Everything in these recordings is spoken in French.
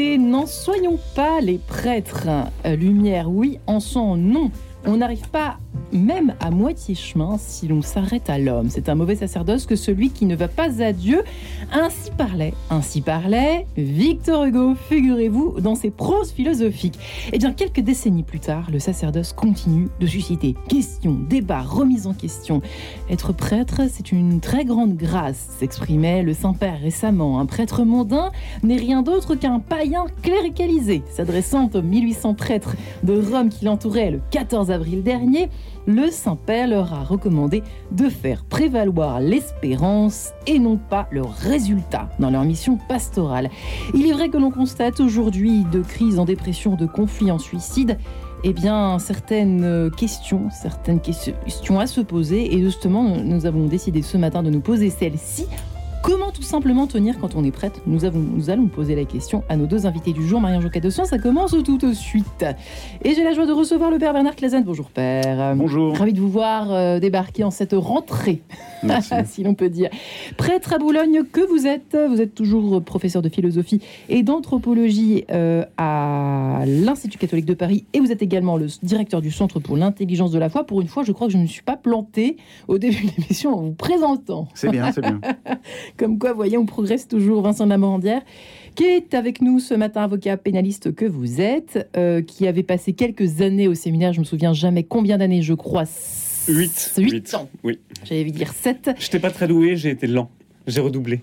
n'en soyons pas les prêtres. Euh, lumière, oui, encens, non. On n'arrive pas même à moitié chemin si l'on s'arrête à l'homme. C'est un mauvais sacerdoce que celui qui ne va pas à Dieu. Ainsi parlait, ainsi parlait Victor Hugo, figurez-vous, dans ses proses philosophiques. Eh bien, quelques décennies plus tard, le sacerdoce continue de susciter questions, débats, remises en question. Être prêtre, c'est une très grande grâce, s'exprimait le Saint-Père récemment. Un prêtre mondain n'est rien d'autre qu'un païen cléricalisé. S'adressant aux 1800 prêtres de Rome qui l'entouraient le 14 avril dernier, le Saint-Père leur a recommandé de faire prévaloir l'espérance et non pas le résultat dans leur mission pastorale. Il est vrai que l'on constate aujourd'hui de crises en dépression, de conflits en suicide, eh bien, certaines questions, certaines questions à se poser. Et justement, nous avons décidé ce matin de nous poser celle-ci Comment tout simplement tenir quand on est prête nous, avons, nous allons poser la question à nos deux invités du jour. Marianne Joca de ça commence tout de suite. Et j'ai la joie de recevoir le père Bernard Clazen. Bonjour père. Bonjour. Ravi de vous voir euh, débarquer en cette rentrée, si l'on peut dire. Prêtre à Boulogne que vous êtes, vous êtes toujours professeur de philosophie et d'anthropologie euh, à l'Institut catholique de Paris et vous êtes également le directeur du Centre pour l'intelligence de la foi. Pour une fois, je crois que je ne me suis pas planté au début de l'émission en vous présentant. C'est bien, c'est bien. Comme quoi, voyez, on progresse toujours. Vincent de la Morandière, qui est avec nous ce matin, avocat pénaliste que vous êtes, euh, qui avait passé quelques années au séminaire, je me souviens jamais combien d'années, je crois. 8. 8 ans. Oui. J'allais dire 7. Je n'étais pas très doué, j'ai été lent. J'ai redoublé.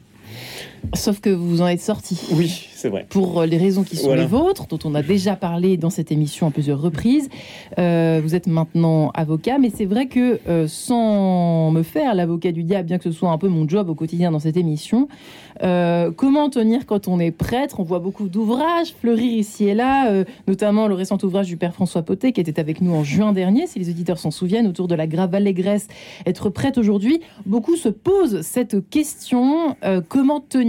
Sauf que vous en êtes sorti. Oui, c'est vrai. Pour les raisons qui sont les vôtres, dont on a déjà parlé dans cette émission à plusieurs reprises. Euh, vous êtes maintenant avocat, mais c'est vrai que euh, sans me faire l'avocat du diable, bien que ce soit un peu mon job au quotidien dans cette émission, euh, comment tenir quand on est prêtre? On voit beaucoup d'ouvrages fleurir ici et là, notamment le récent ouvrage du père François Potet qui était avec nous en juin dernier, si les auditeurs s'en souviennent, autour de la grave allégresse. Être prêtre aujourd'hui, beaucoup se posent cette question comment tenir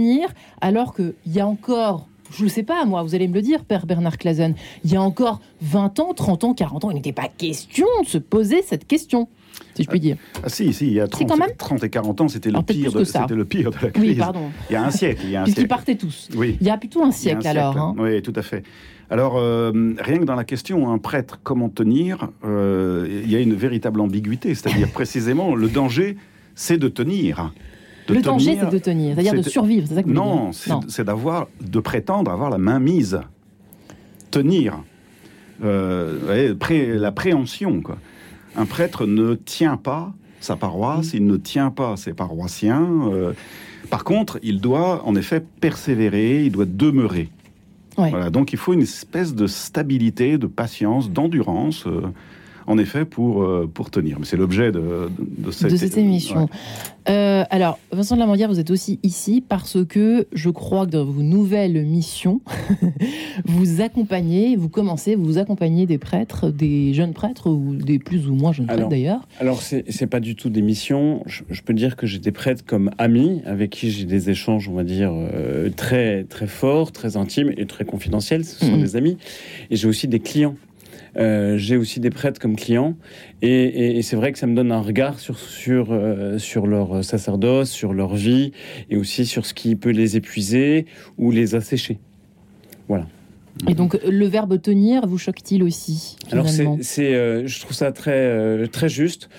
alors qu'il y a encore je ne sais pas, moi, vous allez me le dire, Père Bernard Clazen, il y a encore 20 ans, 30 ans, 40 ans, il n'était pas question de se poser cette question, si je puis dire. Ah, si, si, il y a 30, 30 et 40 ans, c'était le, pire de, c'était le pire de la crise. Oui, pardon. Il y a un siècle. Il y a un Puisqu'ils partaient tous. Oui. Il y a plutôt un siècle, alors. Hein. Oui, tout à fait. Alors, euh, rien que dans la question, un prêtre, comment tenir, euh, il y a une véritable ambiguïté. C'est-à-dire, précisément, le danger, c'est de tenir le danger, c'est de tenir, c'est-à-dire de survivre. C'est ça que non, c'est d'avoir, de prétendre avoir la main mise, tenir, euh, la préhension. Quoi. Un prêtre ne tient pas sa paroisse, il ne tient pas ses paroissiens. Euh, par contre, il doit en effet persévérer, il doit demeurer. Voilà, donc il faut une espèce de stabilité, de patience, d'endurance. Euh, en effet, pour, euh, pour tenir. Mais c'est l'objet de, de, cette, émission. Euh, alors, Vincent de la Mandière, vous êtes aussi ici parce que je crois que dans vos nouvelles missions, vous accompagnez, vous commencez, vous accompagnez des prêtres, des jeunes prêtres ou des plus ou moins jeunes prêtres d'ailleurs. Alors, c'est pas du tout des missions. Je, peux dire que j'ai des prêtres comme amis avec qui j'ai des échanges, on va dire, euh, très, très forts, très intimes et très confidentiels. Ce sont mm. des amis. Et j'ai aussi des clients euh, j'ai aussi des prêtres comme clients. Et, c'est vrai que ça me donne un regard sur, sur, euh, sur leur sacerdoce, sur leur vie, et aussi sur ce qui peut les épuiser ou les assécher. Voilà. Et donc le verbe tenir vous choque-t-il aussi Alors c'est, euh, je trouve ça très très juste.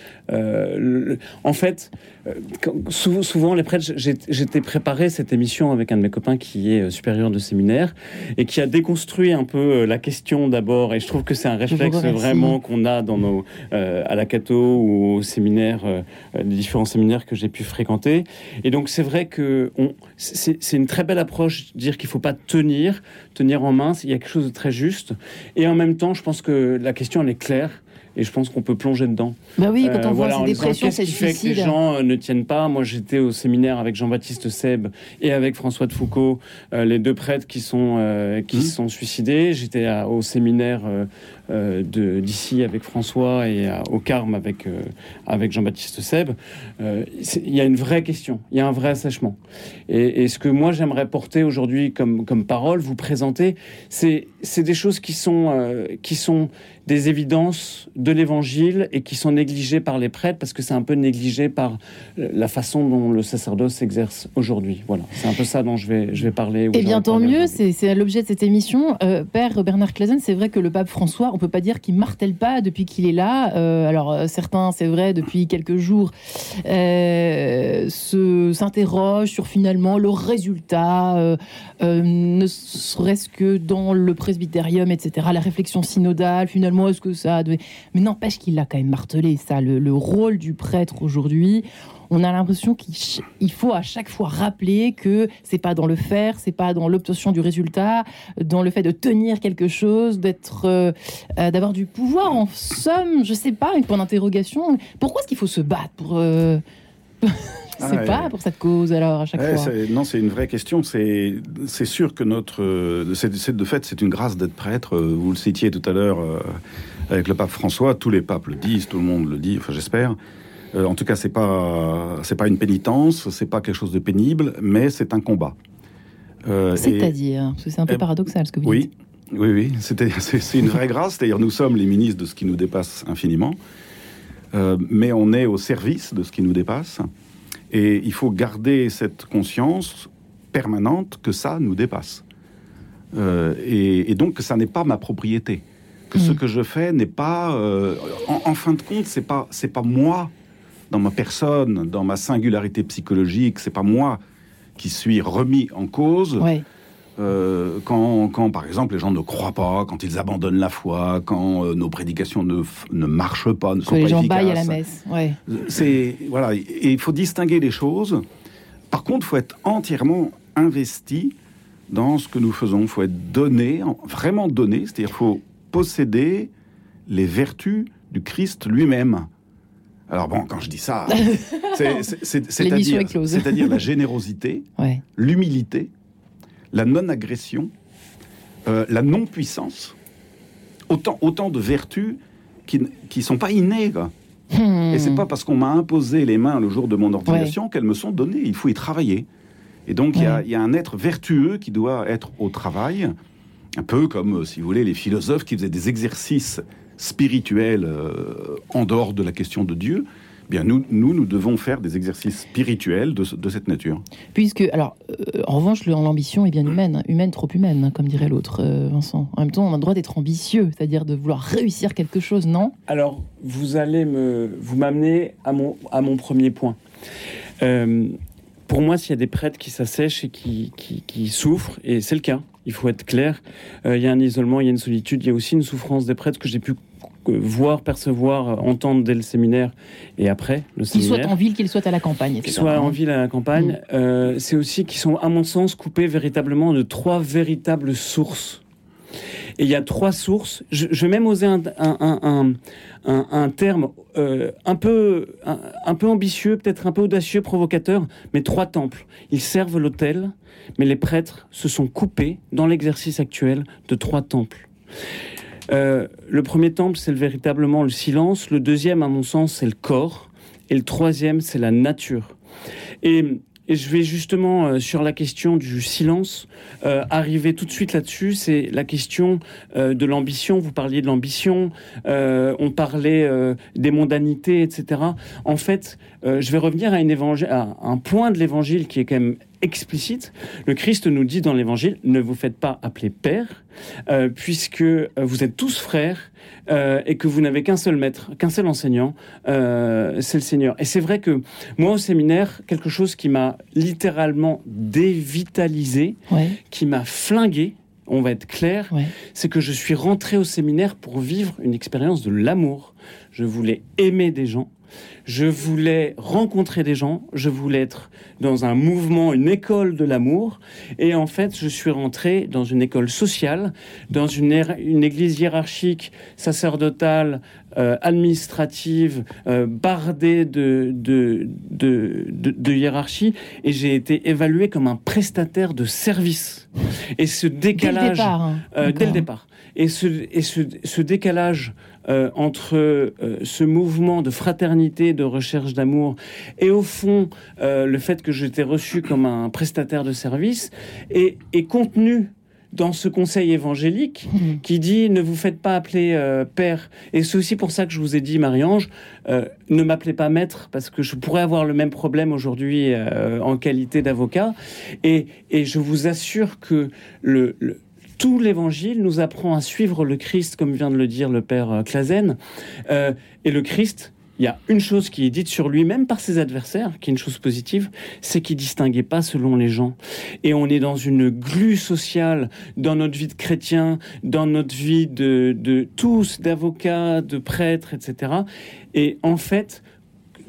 En fait, euh, souvent, les prêtres, j'étais préparé cette émission avec un de mes copains qui est euh, supérieur de séminaire et qui a déconstruit un peu euh, la question d'abord. Et je trouve que c'est un réflexe vraiment qu'on a dans nos, à la Cato ou au séminaire, les différents séminaires que j'ai pu fréquenter. Et donc, c'est vrai que c'est une très belle approche de dire qu'il ne faut pas tenir, tenir en main. Il y a quelque chose de très juste. Et en même temps, je pense que la question, elle est claire et je pense qu'on peut plonger dedans. Bah oui, quand on euh, voit ces dépressions, c'est difficile. fait que les gens euh, ne tiennent pas? Moi, j'étais au séminaire avec Jean-Baptiste Seb et avec François de Foucault, euh, les deux prêtres qui sont qui mmh. sont suicidés. J'étais au séminaire de d'ici avec François et au Carme avec avec Jean-Baptiste Seb. Il y a une vraie question, il y a un vrai assèchement. Et, et ce que moi j'aimerais porter aujourd'hui comme comme parole, vous présenter, c'est c'est des choses qui sont qui sont des évidences de l'évangile et qui sont négligées par les prêtres parce que c'est un peu négligé par la façon dont le sacerdoce s'exerce aujourd'hui. Voilà, c'est un peu ça dont je vais, je vais parler. Eh bien, tant mieux, c'est l'objet de cette émission. Euh, Père Bernard Clazen, c'est vrai que le pape François, on peut pas dire qu'il martèle pas depuis qu'il est là. Euh, alors, euh, certains, c'est vrai, depuis quelques jours, s'interrogent sur finalement le résultat, ne serait-ce que dans le presbytérium, etc., la réflexion synodale, finalement, est-ce que ça devait... Mais n'empêche qu'il a quand même martelé, ça, le, rôle du prêtre aujourd'hui on a l'impression qu'il faut à chaque fois rappeler que c'est pas dans le faire, c'est pas dans l'obtention du résultat, dans le fait de tenir quelque chose, d'être, euh, euh, d'avoir du pouvoir. En somme, je sais pas, une point d'interrogation. Pourquoi est-ce qu'il faut se battre pour euh, Je sais pas pour cette cause alors à chaque fois. Non, c'est une vraie question. C'est sûr que notre, de fait, c'est une grâce d'être prêtre. Vous le citiez tout à l'heure avec le pape François. Tous les papes le disent, tout le monde le dit. Enfin, j'espère. Euh, en tout cas, c'est pas c'est pas une pénitence, c'est pas quelque chose de pénible, mais c'est un combat. Euh, C'est-à-dire, c'est un peu paradoxal ce que vous oui, dites. Oui, oui, c'est une vraie grâce. C'est-à-dire, nous sommes les ministres de ce qui nous dépasse infiniment, euh, mais on est au service de ce qui nous dépasse, et il faut garder cette conscience permanente que ça nous dépasse, euh, et, et, donc que ça n'est pas ma propriété, que ce mm. que je fais n'est pas, euh, en, en, fin de compte, c'est pas c'est pas moi dans ma personne, dans ma singularité psychologique. C'est pas moi qui suis remis en cause. Euh, quand, quand, par exemple, les gens ne croient pas, quand ils abandonnent la foi, quand euh, nos prédications ne, ne, marchent pas, ne sont les pas gens baillent à la messe. Ouais. C'est voilà, et il faut distinguer les choses. Par contre, il faut être entièrement investi dans ce que nous faisons. Il faut être donné, vraiment donné, c'est-à-dire faut posséder les vertus du Christ lui-même. Alors bon, quand je dis ça, c'est-à-dire la générosité, l'humilité, la non-agression, euh, la non-puissance, autant, autant de vertus qui ne sont pas innées. Hmm. Et c'est pas parce qu'on m'a imposé les mains le jour de mon ordination qu'elles me sont données. Il faut y travailler. Et donc il y, y, a un être vertueux qui doit être au travail, un peu comme, si vous voulez, les philosophes qui faisaient des exercices spirituel euh, en dehors de la question de Dieu, bien nous, nous, nous devons faire des exercices spirituels de, de cette nature. Puisque, alors, euh, en revanche, l'ambition est bien humaine, humaine trop humaine, hein, comme dirait l'autre, euh, Vincent. En même temps, on a le droit d'être ambitieux, c'est-à-dire de vouloir réussir quelque chose, non? Alors, vous allez me, vous m'amener à mon, à mon premier point. pour moi, s'il y a des prêtres qui s'assèchent et qui, qui, qui souffrent, et c'est le cas, il faut être clair, il y a un isolement, il y a une solitude, il y a aussi une souffrance des prêtres que j'ai pu voir, percevoir, entendre dès le séminaire et après le séminaire. Qu'ils soient en ville, qu'ils soient à la campagne. Qu'ils soient en ville, à la campagne. Mm. Euh, c'est aussi qu'ils sont, à mon sens, coupés véritablement de trois véritables sources. Et il y a trois sources. Je, vais même oser un, un, un, un terme euh, un, peu, un, peu ambitieux, peut-être un peu audacieux, provocateur, mais trois temples. Ils servent l'autel, mais les prêtres se sont coupés dans l'exercice actuel de trois temples. Euh, le premier temple, c'est véritablement le silence. Le deuxième, à mon sens, c'est le corps. Et le troisième, c'est la nature. Et, je vais justement, euh, sur la question du silence, euh, arriver tout de suite là-dessus. C'est la question de l'ambition. Vous parliez de l'ambition, on parlait des mondanités, etc. En fait, je vais revenir à, à un point de l'évangile qui est quand même explicite. Le Christ nous dit dans l'évangile, ne vous faites pas appeler Père, euh, puisque euh, vous êtes tous frères euh, et que vous n'avez qu'un seul maître, qu'un seul enseignant, c'est le Seigneur. Et c'est vrai que moi au séminaire, quelque chose qui m'a littéralement dévitalisé, qui m'a flingué, on va être clair, c'est que je suis rentré au séminaire pour vivre une expérience de l'amour. Je voulais aimer des gens, je voulais rencontrer des gens, je voulais être dans un mouvement, une école de l'amour. Et en fait, je suis rentré dans une école sociale, dans une, une église hiérarchique, sacerdotale, euh, administrative, euh, bardée de, de, de, de, hiérarchie. Et j'ai été évalué comme un prestataire de service. Et ce décalage... Dès le départ. Hein. Euh, dès le départ. Et ce, et ce, ce décalage entre ce mouvement de fraternité, de recherche d'amour, et au fond le fait que j'étais reçu comme un prestataire de service, est, est contenu dans ce conseil évangélique Mhm. qui dit ne vous faites pas appeler euh, père. Et c'est aussi pour ça que je vous ai dit, Marie-Ange, euh, ne m'appelez pas maître, parce que je pourrais avoir le même problème aujourd'hui euh, en qualité d'avocat. Et, et je vous assure que le, le- tout l'évangile nous apprend à suivre le Christ, comme vient de le dire le père Clazen. Et le Christ, il y a une chose qui est dite sur lui, même par ses adversaires, qui est une chose positive, c'est qu'il distinguait pas selon les gens. Et on est dans une glu sociale dans notre vie de chrétien, dans notre vie de tous, d'avocats, de prêtres, etc. Et en fait,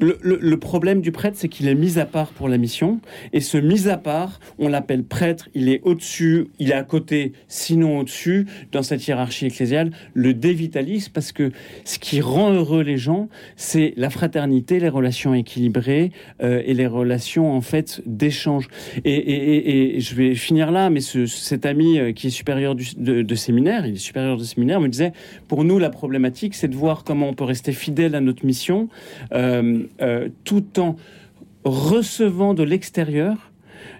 le, problème du prêtre, c'est qu'il est mis à part pour la mission. Et ce mis à part, on l'appelle prêtre, il est au-dessus, il est à côté, sinon au-dessus, dans cette hiérarchie ecclésiale, le dévitalise, parce que ce qui rend heureux les gens, c'est la fraternité, les relations équilibrées euh, et les relations, en fait, d'échange. Et, je vais finir là, mais ce- cet ami euh, qui est supérieur de séminaire, il est supérieur de séminaire, me disait, pour nous, la problématique, c'est de voir comment on peut rester fidèle à notre mission, euh, euh, tout en recevant de l'extérieur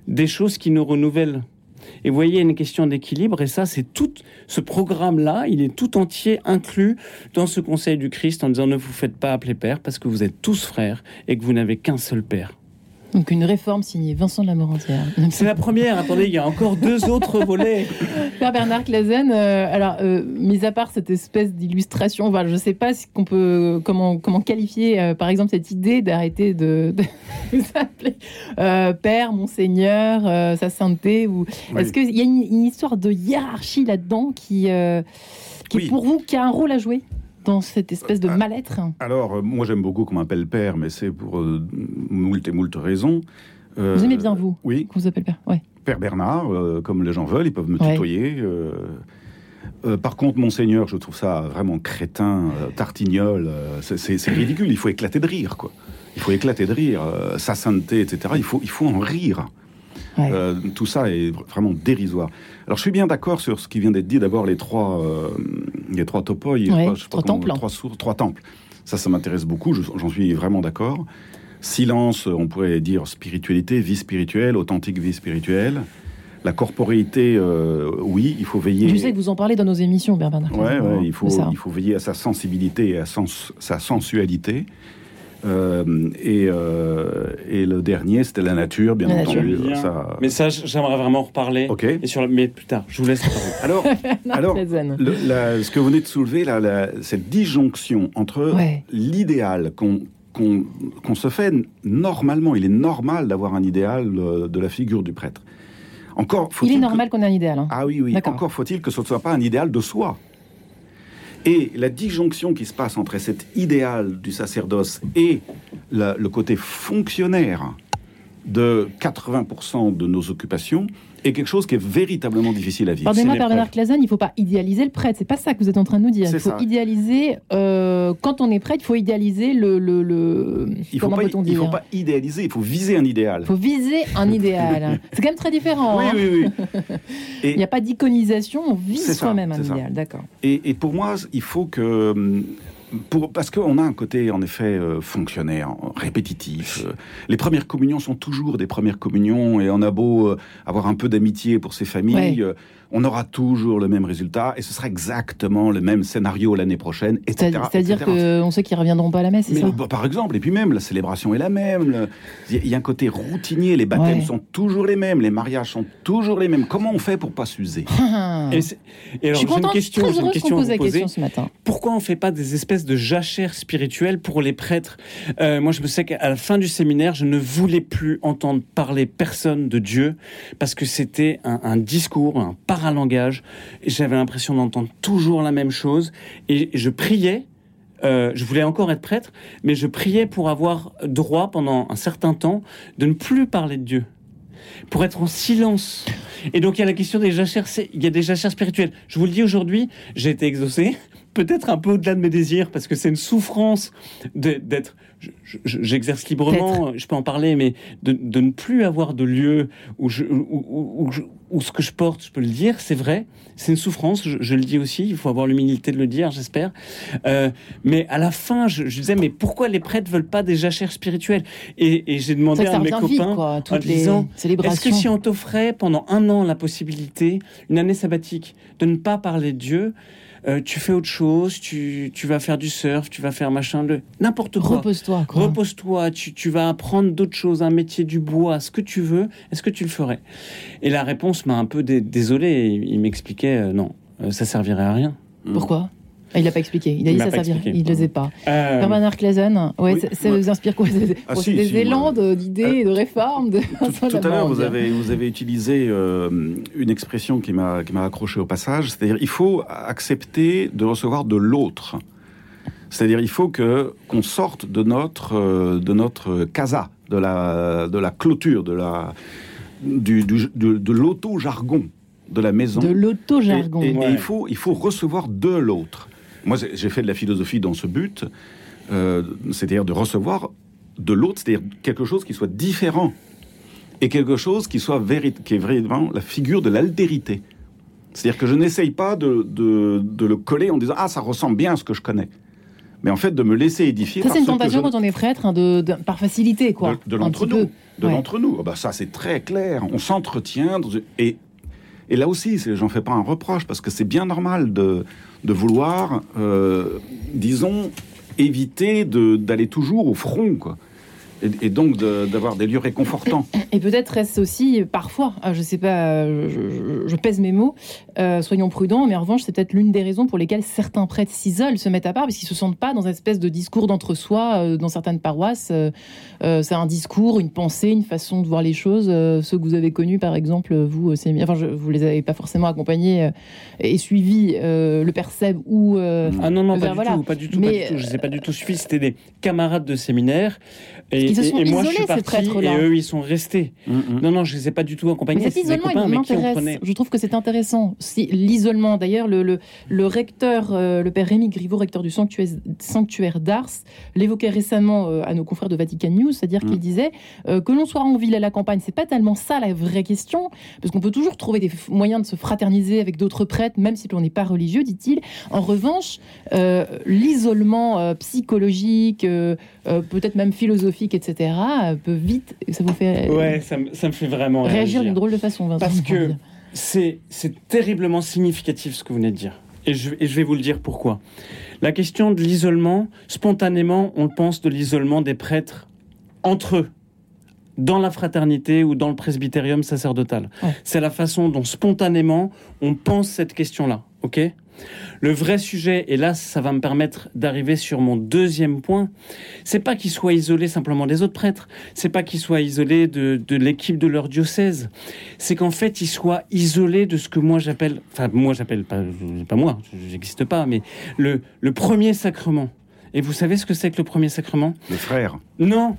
des choses qui nous renouvellent. Et vous voyez, il y a une question d'équilibre, et ça, c'est tout ce programme-là, il est tout entier inclus dans ce conseil du Christ en disant ne vous faites pas appeler père parce que vous êtes tous frères et que vous n'avez qu'un seul père. Donc une réforme signée Vincent de la Morantière. C'est la première, attendez, il y a encore deux autres volets. Père Bernard Clazen, euh, alors, euh, mis à part cette espèce d'illustration, voilà, je ne sais pas si qu'on peut, comment, comment qualifier, euh, par exemple, cette idée d'arrêter de, de vous appeler euh, Père, Monseigneur, euh, Sa Sainteté, ou Oui. est-ce qu'il y a une, une histoire de hiérarchie là-dedans qui, euh, qui Oui. pour vous, qui a un rôle à jouer? Dans cette espèce de Ah. mal-être Alors, euh, moi j'aime beaucoup qu'on m'appelle père, mais c'est pour euh, moult et moult raisons. Euh, Vous aimez bien, vous Oui, Qu'on vous appelle Père Ouais. Père Bernard, euh, comme les gens veulent, ils peuvent me tutoyer. euh. Euh, par contre, Monseigneur, je trouve ça vraiment crétin, euh, tartignol. euh, c'est- ridicule, il faut éclater de rire, quoi. Il faut éclater de rire. euh, sa sainteté, etc. Il faut, il faut en rire. Ouais. Euh, tout ça est vr- vraiment dérisoire. Alors, je suis bien d'accord sur ce qui vient d'être dit. D'abord, les trois, euh, les trois topoi, Ouais, je trois temples. trois sources, trois temples. Ça, ça m'intéresse beaucoup. je- J'en suis vraiment d'accord. Silence, on pourrait dire spiritualité, vie spirituelle, authentique vie spirituelle. La corporéité, euh, oui, il faut veiller. Je sais que vous en parlez dans nos émissions, Bernard Ouais, ouais, il, faut, il faut veiller à sa sensibilité et à sens- sa sensualité. Euh, et, euh, et le dernier, c'était la nature, bien La nature. entendu. Bien. Ça... Mais ça, j'aimerais vraiment en reparler. Ok. Et sur la- Mais plus tard, je vous laisse. Alors, alors, Clazen. le- la- ce que vous venez de soulever, là, la- cette disjonction entre Ouais. l'idéal qu'on se fait normalement, il est normal d'avoir un idéal euh, de la figure du prêtre. Encore Il est normal qu'on ait un idéal. hein. Ah oui, oui. Encore faut-il que ce ne soit pas un idéal de soi. Et la disjonction qui se passe entre cet idéal du sacerdoce et le côté fonctionnaire de 80% de nos occupations est quelque chose qui est véritablement difficile à vivre. Pardonnez-moi, Bernard Clazen, il ne faut pas idéaliser le prêtre. C'est pas ça que vous êtes en train de nous dire. Il faut ça. idéaliser, euh, quand on est prêtre, il faut idéaliser le. le, le- Il faut il faut pas idéaliser, il faut viser un idéal. Il faut viser un idéal. C'est quand même très différent. Oui, hein. oui, oui. Il n'y a pas d'iconisation, on vise soi-même un idéal. D'accord. Et, et pour moi, il faut que. Pour, parce qu'on a un côté, en effet, euh, fonctionnaire, répétitif. Euh, les premières communions sont toujours des premières communions, et on a beau euh, avoir un peu d'amitié pour ces familles, Ouais. Euh, on aura toujours le même résultat, et ce sera exactement le même scénario l'année prochaine, etc. C'est- C'est-à-dire qu'on sait qu'ils ne reviendront pas à la messe, c'est ça bah, par exemple, et puis même la célébration est la même. Il y a- il y a un côté routinier. Les baptêmes Ouais. sont toujours les mêmes, les mariages sont toujours les mêmes. Comment on fait pour pas s'user? Et, c'est- et alors, Je suis j'ai une contente, question, très une heureuse question qu'on à pose la poser. question ce matin. Pourquoi on fait pas des espèces de jachères spirituelles pour les prêtres? Euh, Moi, je me sais qu'à la fin du séminaire, je ne voulais plus entendre parler personne de Dieu parce que c'était un, un discours, un paralangage. J'avais l'impression d'entendre toujours la même chose. Et je priais. euh, je voulais encore être prêtre, mais je priais pour avoir droit pendant un certain temps de ne plus parler de Dieu, pour être en silence. Et donc il y a la question des jachères, il y a des jachères spirituelles. Je vous le dis aujourd'hui, j'ai été exaucé peut-être un peu au-delà de mes désirs, parce que c'est une souffrance d'être. Je- je- J'exerce librement, je peux en parler, mais de, de ne plus avoir de lieu où, je, où, où- ce que je porte, je peux le dire, c'est vrai, c'est une souffrance, je, je le dis aussi, il faut avoir l'humilité de le dire, j'espère. Euh, mais à la fin, je, je disais, mais pourquoi les prêtres veulent pas des jachères spirituelles? Et, et j'ai demandé à mes copains, quoi. Les disant, est-ce que si on t'offrait pendant un an la possibilité, une année sabbatique, de ne pas parler de Dieu, euh, tu fais autre chose, tu, tu vas faire du surf, tu vas faire machin, de n'importe quoi. Repose-toi, quoi. Repose-toi, tu, tu vas apprendre d'autres choses, un métier du bois, ce que tu veux, est-ce que tu le ferais? Et la réponse m'a un peu dé- désolé, il, il m'expliquait euh, non, euh, ça servirait à rien. Pourquoi? Il n'a pas expliqué. Il a Il dit m'a ça pas servirait. expliqué. Il ne le sait pas. Euh, Père Bernard Claisen, ouais, Oui, ça, ça moi- vous inspire quoi Ah, si, des si, élans d'idées, de réformes de Tout, tout à l'heure, vous avez, vous avez utilisé euh, une expression qui m'a qui m'a accroché au passage, c'est-à-dire il faut accepter de recevoir de l'autre. C'est-à-dire il faut que qu'on sorte de notre euh, de notre casa, de la de la clôture, de la du, du- de, de l'auto-jargon de la maison. De l'auto-jargon. Et, et- et Ouais. il, faut, il faut recevoir de l'autre. Moi, j'ai fait de la philosophie dans ce but, euh, c'est-à-dire de recevoir de l'autre, c'est-à-dire quelque chose qui soit différent et quelque chose qui soit qui est vraiment la figure de l'altérité. C'est-à-dire que je n'essaye pas de, de- de le coller en disant ah ça ressemble bien à ce que je connais, mais en fait de me laisser édifier. Ça, c'est une tentation je- quand on est prêtre, hein, de, de- par facilité, quoi. de, l'entre-nous. De Ouais. l'entre-nous. Ah bah ça, c'est très clair. On s'entretient. Et, et là aussi, j'en fais pas un reproche, parce que c'est bien normal de, de vouloir, euh, disons, éviter d'aller toujours au front, quoi. Et, et donc de- d'avoir des lieux réconfortants. Et peut-être est-ce aussi, parfois, euh, je sais pas, euh, je, je- je pèse mes mots, euh, soyons prudents, mais en revanche, c'est peut-être l'une des raisons pour lesquelles certains prêtres s'isolent, se mettent à part, parce qu'ils se sentent pas dans une espèce de discours d'entre-soi euh, dans certaines paroisses. euh, c'est un discours, une pensée, une façon de voir les choses. euh, ceux que vous avez connus, par exemple, vous, euh, enfin, je, vous les avez pas forcément accompagnés euh, et suivis, euh, le père Seb ou. euh, Ah non, non, pas du voilà. tout, pas du tout, Mais, pas du tout. Je les ai pas du tout suivis. C'était des camarades de séminaire. Et, Ils se et- sont et moi, je isolés, suis ces parti prêtres-là. et eux, ils sont restés. Mhm. Non, non, je les ai pas du tout accompagnés. Mais cet isolement, copains il m'intéresse. prenait. Je trouve que c'est intéressant. Si, L'isolement, d'ailleurs, le, le, le recteur, euh, le père Rémi Griveau, recteur du sanctuaire, sanctuaire d'Ars, l'évoquait récemment euh, à nos confrères de Vatican News, c'est-à-dire Mm. qu'il disait euh, que l'on soit en ville à la campagne, c'est pas tellement ça la vraie question, parce qu'on peut toujours trouver des f- moyens de se fraterniser avec d'autres prêtres, même si l'on n'est pas religieux, dit-il. En revanche, euh, l'isolement euh, psychologique, euh, peut-être même philosophique, etc., euh, peut vite, ça vous fait Ouais, ça, me- ça me fait vraiment réagir réagir. d'une drôle de façon. Vincent, Parce que c'est c'est terriblement significatif ce que vous venez de dire. Et je, et je vais vous le dire pourquoi. La question de l'isolement, spontanément, on pense de l'isolement des prêtres entre eux, dans la fraternité ou dans le presbytérium sacerdotal. Ouais. C'est la façon dont spontanément on pense cette question-là. Ok? Le vrai sujet, et là, ça va me permettre d'arriver sur mon deuxième point, c'est pas qu'ils soient isolés simplement des autres prêtres, c'est pas qu'ils soient isolés de, de l'équipe de leur diocèse, c'est qu'en fait, ils soient isolés de ce que moi j'appelle, enfin, moi j'appelle, pas, pas moi, j'existe pas, mais le, le premier sacrement. Et vous savez ce que c'est que le premier sacrement? Les frères. Non,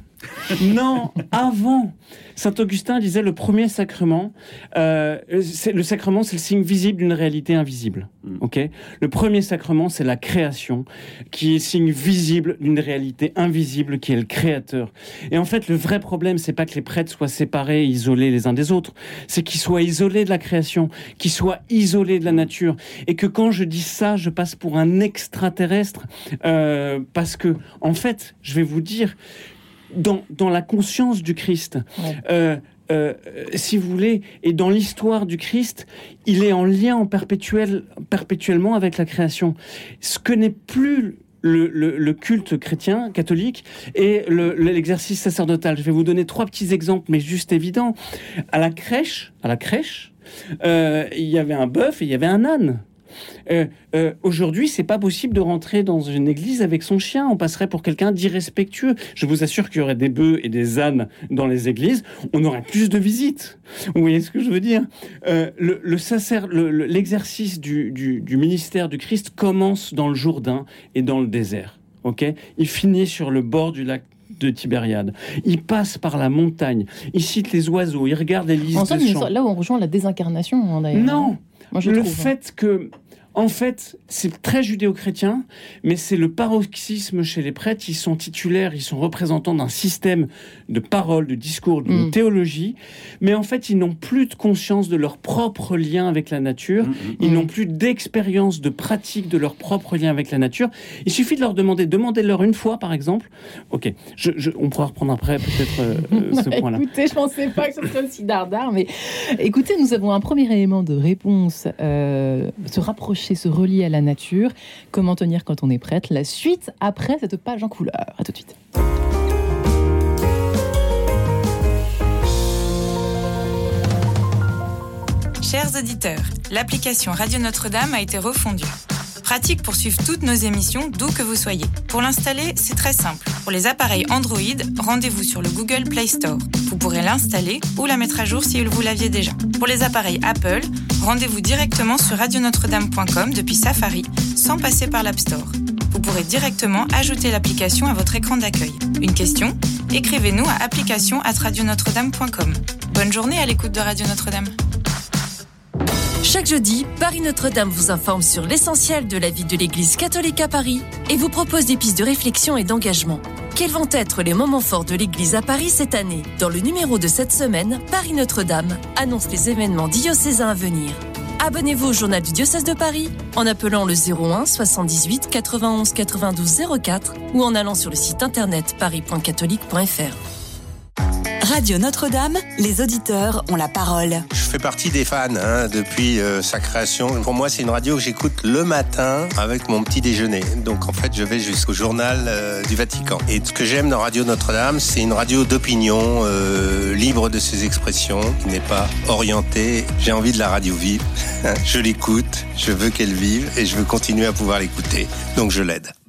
non, avant. Saint Augustin disait le premier sacrement, euh, c'est- le sacrement c'est le signe visible d'une réalité invisible. Mm. Ok? Le premier sacrement c'est la création, qui est signe visible d'une réalité invisible qui est le Créateur. Et en fait, le vrai problème c'est pas que les prêtres soient séparés, isolés les uns des autres, c'est qu'ils soient isolés de la création, qu'ils soient isolés de la nature, et que quand je dis ça, je passe pour un extraterrestre, euh, parce que en fait, je vais vous dire dans, dans la conscience du Christ, Ouais. euh, euh, si vous voulez, et dans l'histoire du Christ, il est en lien en perpétuel, perpétuellement avec la création. Ce que n'est plus le, le- le culte chrétien, catholique, et le- l'exercice sacerdotal. Je vais vous donner trois petits exemples, mais juste évidents. À la crèche, à la crèche, euh, il y avait un bœuf et il y avait un âne. Euh, euh, Aujourd'hui, c'est pas possible de rentrer dans une église avec son chien. On passerait pour quelqu'un d'irrespectueux. Je vous assure qu'il y aurait des bœufs et des ânes dans les églises. On aurait plus de visites. Vous voyez ce que je veux dire? Euh, Le, le sacer- le- le- l'exercice du, du- du ministère du Christ commence dans le Jourdain et dans le désert. Ok? Il finit sur le bord du lac de Tibériade. Il passe par la montagne. Il cite les oiseaux. Il regarde les listes En de là où on rejoint la désincarnation, hein, d'ailleurs. Non, Moi, je le trouve. fait que, En fait, c'est très judéo-chrétien, mais c'est le paroxysme chez les prêtres. Ils sont titulaires, ils sont représentants d'un système de parole, de discours, d'une Mm. théologie, mais en fait, ils n'ont plus de conscience de leur propre lien avec la nature. Mm, mm. Ils n'ont plus d'expérience, de pratique de leur propre lien avec la nature. Il suffit de leur demander, demandez-leur une fois, par exemple. Ok, je- je- on pourra reprendre après peut-être euh, euh, ce point-là. Écoutez, je pensais pas que ce serait aussi dardard, mais écoutez, nous avons un premier élément de réponse. euh, se rapprocher, se relier à la nature. Comment tenir quand on est prête? La suite après cette page en couleur. À tout de suite. Chers auditeurs, l'application Radio Notre-Dame a été refondue. Pratique pour suivre toutes nos émissions d'où que vous soyez. Pour l'installer, c'est très simple. Pour les appareils Android, rendez-vous sur le Google Play Store. Vous pourrez l'installer ou la mettre à jour si vous l'aviez déjà. Pour les appareils Apple, rendez-vous directement sur radionotre-dame.com depuis Safari, sans passer par l'App Store. Vous pourrez directement ajouter l'application à votre écran d'accueil. Une question? Écrivez-nous à application@radionotre-dame.com. Bonne journée à l'écoute de Radio Notre-Dame. Chaque jeudi, Paris Notre-Dame vous informe sur l'essentiel de la vie de l'Église catholique à Paris et vous propose des pistes de réflexion et d'engagement. Quels vont être les moments forts de l'Église à Paris cette année Dans le numéro de cette semaine, Paris Notre-Dame annonce les événements diocésains à venir. Abonnez-vous au journal du diocèse de Paris en appelant le 01 78 91 92 04 ou en allant sur le site internet paris.catholique.fr. Radio Notre-Dame, les auditeurs ont la parole. Je fais partie des fans hein, depuis euh, sa création. Pour moi, c'est une radio que j'écoute le matin avec mon petit déjeuner. Donc en fait, je vais jusqu'au journal euh, du Vatican. Et ce que j'aime dans Radio Notre-Dame, c'est une radio d'opinion, euh, libre de ses expressions, qui n'est pas orientée. J'ai envie de la radio vive. je l'écoute, je veux qu'elle vive et je veux continuer à pouvoir l'écouter. Donc je l'aide.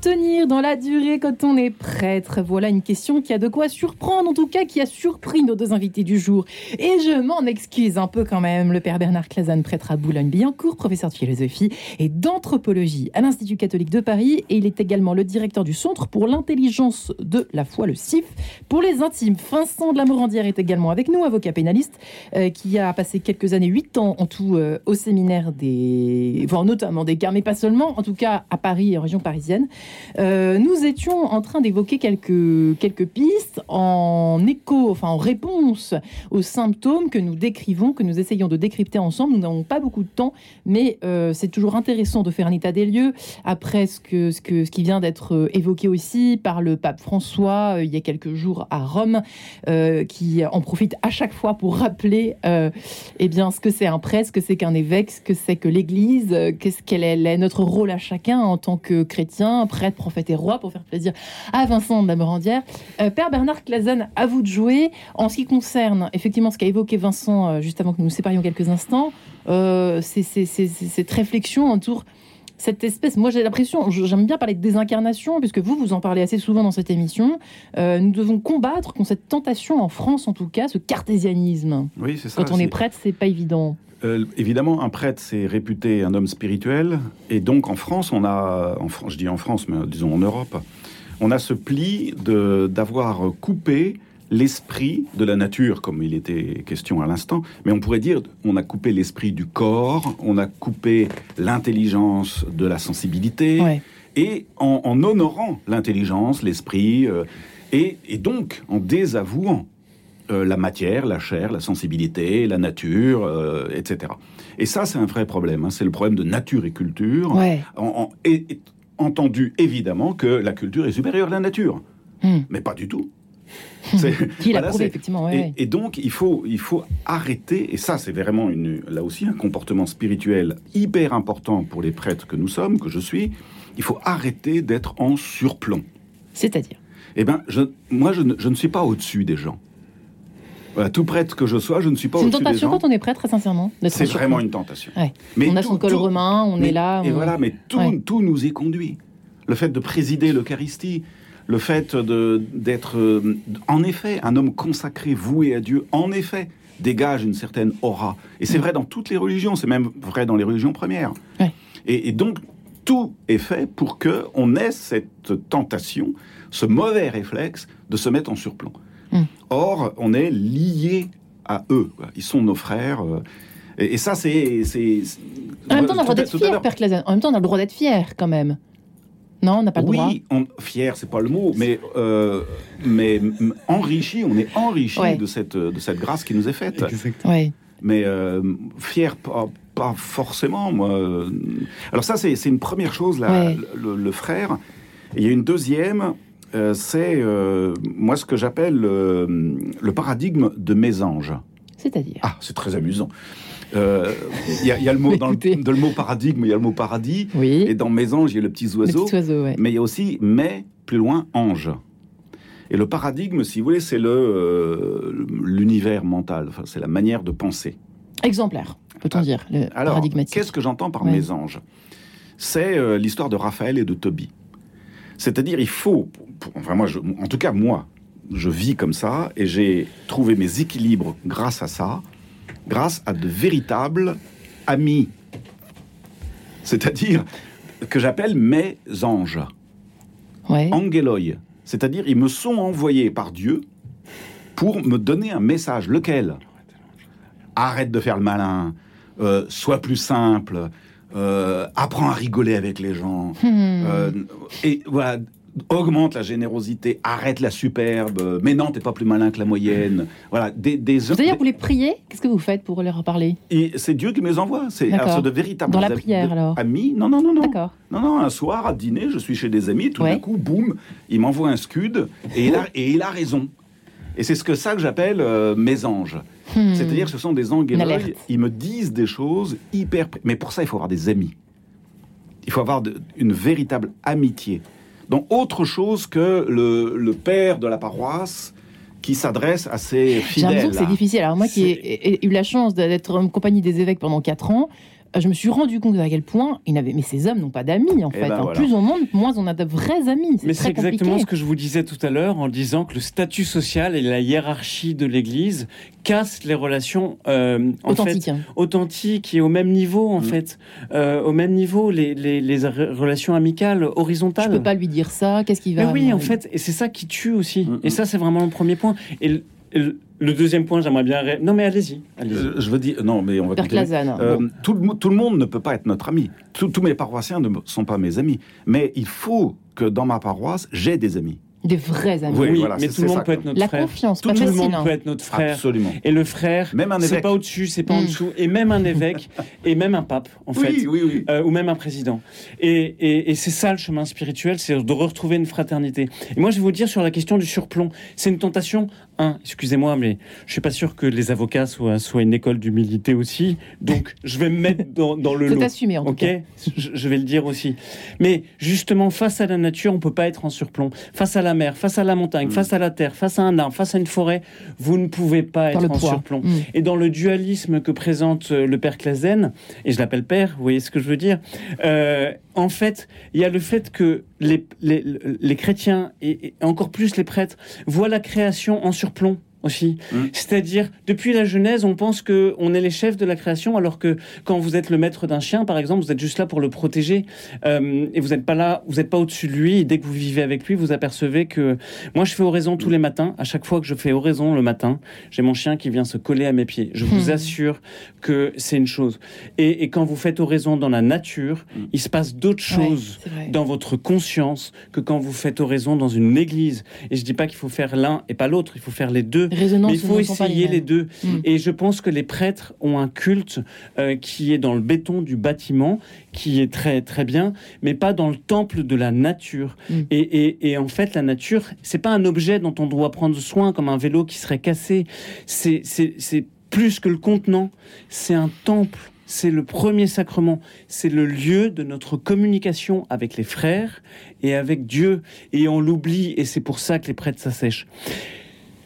Tenir dans la durée quand on est prêtre Voilà une question qui a de quoi surprendre, en tout cas qui a surpris nos deux invités du jour. Et je m'en excuse un peu quand même. Le père Bernard Clazanne, prêtre à Boulogne-Billancourt, professeur de philosophie et d'anthropologie à l'Institut catholique de Paris. Et il est également le directeur du Centre pour l'intelligence de la foi, le CIF, pour les intimes. Vincent de la Morandière est également avec nous, avocat pénaliste, euh, qui a passé quelques années, huit ans en tout, euh, au séminaire des. Enfin, notamment des Gars, mais pas seulement, en tout cas à Paris et en région parisienne. Euh, nous étions en train d'évoquer quelques, quelques pistes en écho, enfin en réponse aux symptômes que nous décrivons, que nous essayons de décrypter ensemble. Nous n'avons pas beaucoup de temps, mais euh, c'est toujours intéressant de faire un état des lieux après ce, que, ce, que, ce qui vient d'être euh, évoqué aussi par le pape François il y a quelques jours à Rome, qui en profite à chaque fois pour rappeler eh bien, ce que c'est un prêtre, ce que c'est qu'un évêque, ce que c'est que l'Église, qu'est-ce qu'elle est, notre rôle à chacun en tant que chrétien, prophète et roi, pour faire plaisir à Vincent de la Morandière. Euh, Père Bernard Clazen, à vous de jouer. En ce qui concerne effectivement ce qu'a évoqué Vincent euh, juste avant que nous nous séparions quelques instants, euh, c'est cette réflexion autour cette espèce, moi j'ai l'impression, j'aime bien parler de désincarnation, puisque vous, vous en parlez assez souvent dans cette émission. Euh, nous devons combattre contre cette tentation, en France en tout cas, ce cartésianisme. Oui, c'est ça. Quand on c'est- est prêtre, c'est pas évident. Euh, évidemment, un prêtre, c'est réputé un homme spirituel. Et donc, en France, on a, en Fran- je dis en France, mais disons en Europe, on a ce pli de- d'avoir coupé l'esprit de la nature, comme il était question à l'instant. Mais on pourrait dire, on a coupé l'esprit du corps, on a coupé l'intelligence de la sensibilité. Ouais. Et en, en honorant l'intelligence, l'esprit, euh, et, et donc en désavouant euh, la matière, la chair, la sensibilité, la nature, euh, etc. Et ça, c'est un vrai problème. hein. C'est le problème de nature et culture. Ouais. En- en- et, et entendu évidemment que la culture est supérieure à la nature, Hmm. mais pas du tout. C'est- Qui l'a voilà, prouvé, effectivement. ouais, et, ouais. et donc, il faut, il faut arrêter, et ça, c'est vraiment une, là aussi un comportement spirituel hyper important pour les prêtres que nous sommes, que je suis. Il faut arrêter d'être en surplomb. C'est-à-dire Eh bien, je, moi, je ne, je ne suis pas au-dessus des gens. Voilà, tout prêtre que je sois, je ne suis pas C'est une des tentation gens. quand on est prêtre, très sincèrement. C'est vraiment une tentation. Ouais. Mais on a tout- son col tout- romain, on mais- est là. Et on- voilà, mais tout, Ouais. tout nous y conduit. Le fait de présider l'Eucharistie, le fait d'être, euh, en effet, un homme consacré, voué à Dieu, en effet, dégage une certaine aura. Et c'est vrai dans toutes les religions, c'est même vrai dans les religions premières. Ouais. Et, et donc, tout est fait pour que on ait cette tentation, ce mauvais réflexe de se mettre en surplomb. Mm. Or, on est lié à eux. Ils sont nos frères. euh, et, et ça, c'est. En même temps, on a le droit d'être fier, Père Clazen. En même temps, on a le droit d'être fier, quand même. Non, on n'a pas le droit. Oui, on- fier, c'est pas le mot, mais, euh, mais enrichi, on est enrichi Ouais. de, cette, de cette grâce qui nous est faite. Ouais. Mais euh, fier, pas, pas forcément. Moi. Alors ça, c'est c'est une première chose, là, Ouais. le, le frère. Et il y a une deuxième, euh, c'est euh, moi ce que j'appelle euh, le paradigme de mésange. C'est-à-dire? Ah, c'est très amusant. Euh, Il y, a- il y a le mot dans le, mot paradigme, il y a le mot paradis, Oui. et dans mésange, il y a le petit Le oiseau. petit oiseau, ouais. Mais il y a aussi mais plus loin ange. Et le paradigme, si vous voulez, c'est le euh, l'univers mental. Enfin, c'est la manière de penser. Exemplaire, peut-on dire, le Ah. Alors, paradigmatique. qu'est-ce que j'entends par Ouais. mésange? C'est euh, l'histoire de Raphaël et de Tobie. C'est-à-dire, il faut, pour- enfin, moi, je- en tout cas moi, je vis comme ça et j'ai trouvé mes équilibres grâce à ça, grâce à de véritables amis. C'est-à-dire que j'appelle mes anges. Ouais. angeloi, c'est-à-dire ils me sont envoyés par Dieu pour me donner un message. Lequel? Arrête de faire le malin, euh, sois plus simple, euh, apprends à rigoler avec les gens, Hmm. euh, et voilà, augmente la générosité, arrête la superbe, mais non, t'es pas plus malin que la moyenne. Voilà, des, des, C'est-à-dire, vous les priez Qu'est-ce que vous faites pour leur parler? Et c'est Dieu qui me les envoie. C'est c'est de véritables Dans la prière, de- alors? amis. Non, non, non, non. D'accord. Non, non, un soir à dîner, je suis chez des amis, tout Ouais. d'un coup, boum, il m'envoie un scud et il a, et il a raison. Et c'est ce que ça que j'appelle euh, mes anges. Hmm. C'est-à-dire que ce sont des alerte. Ils me disent des choses hyper. Mais pour ça, il faut avoir des amis. Il faut avoir de- une véritable amitié. Donc, autre chose que le, le père de la paroisse qui s'adresse à ses J'ai fidèles. l'impression que c'est difficile. Alors moi qui ai, ai eu la chance d'être en compagnie des évêques pendant 4 ans, je me suis rendu compte à quel point ils n'avaient. Mais ces hommes n'ont pas d'amis en Eh fait. ben En voilà. Plus on monte, moins on a de vrais amis. Mais C'est exactement ce que je vous disais tout à l'heure en disant que le statut social et la hiérarchie de l'Église cassent les relations euh, en Authentique. fait, hein. authentiques et au même niveau en Mm. fait, Euh, au même niveau les, les, les re- relations amicales Je horizontales. peux pas lui dire ça. Qu'est-ce qu'il Mais va oui, en fait, et c'est ça qui tue aussi. Mm, Et mm. ça, c'est vraiment le premier point. Et le, et le- le deuxième point, j'aimerais bien. ré- Non, mais allez-y. Euh, je veux dire, non, mais on va. Euh, Bon. tout, le, tout le monde ne peut pas être notre ami. Tous- tous mes paroissiens ne sont pas mes amis. Mais il faut que dans ma paroisse, j'ai des amis. Des vrais amis. Oui, oui, voilà, mais tout le monde ça, peut être notre La frère. confiance, Tout pas le monde peut être notre frère. Absolument. Et le frère, Même un c'est évêque. pas au-dessus, c'est pas en Mm. dessous. Et même un évêque, et même un pape, en fait. Oui, oui, oui. Euh, ou même un président. Et, et- et c'est ça le chemin spirituel, c'est de retrouver une fraternité. Et moi, je vais vous dire sur la question du surplomb, c'est une tentation. Un, excusez-moi, mais je suis pas sûr que les avocats soient, soient une école d'humilité aussi. Donc, je vais me mettre dans, dans le lot. Assumé en tout Ok, cas. je, je vais le dire aussi. Mais justement, face à la nature, on peut pas être en surplomb. Face à la mer, face à la montagne, Mm. face à la terre, face à un arbre, face à une forêt, vous ne pouvez pas Par être en poids. surplomb. Mm. Et dans le dualisme que présente euh, le père Clazen, et je l'appelle père, vous voyez ce que je veux dire euh, En fait, il y a le fait que les, les, les chrétiens, et, encore plus les prêtres, voient la création en surplomb aussi. Mm. C'est-à-dire, depuis la Genèse, on pense que on est les chefs de la création, alors que quand vous êtes le maître d'un chien, par exemple, vous êtes juste là pour le protéger, euh, et vous n'êtes pas là, vous n'êtes pas au-dessus de lui. Et dès que vous vivez avec lui, vous apercevez que moi, je fais oraison tous les matins. À chaque fois que je fais oraison le matin, j'ai mon chien qui vient se coller à mes pieds. Je vous Hmm. assure que c'est une chose. Et, et quand vous faites oraison dans la nature, Mm. il se passe d'autres choses dans votre conscience que quand vous faites oraison dans une église. Et je dis pas qu'il faut faire l'un et pas l'autre, il faut faire les deux. Résonance Mais il faut essayer les deux. Mm. Et je pense que les prêtres ont un culte euh, qui est dans le béton du bâtiment, qui est très très bien, mais pas dans le temple de la nature. Mm. Et, et- et en fait, la nature, c'est pas un objet dont on doit prendre soin comme un vélo qui serait cassé. C'est plus que le contenant. C'est un temple. C'est le premier sacrement. C'est le lieu de notre communication avec les frères et avec Dieu. Et on l'oublie, et c'est pour ça que les prêtres s'assèchent.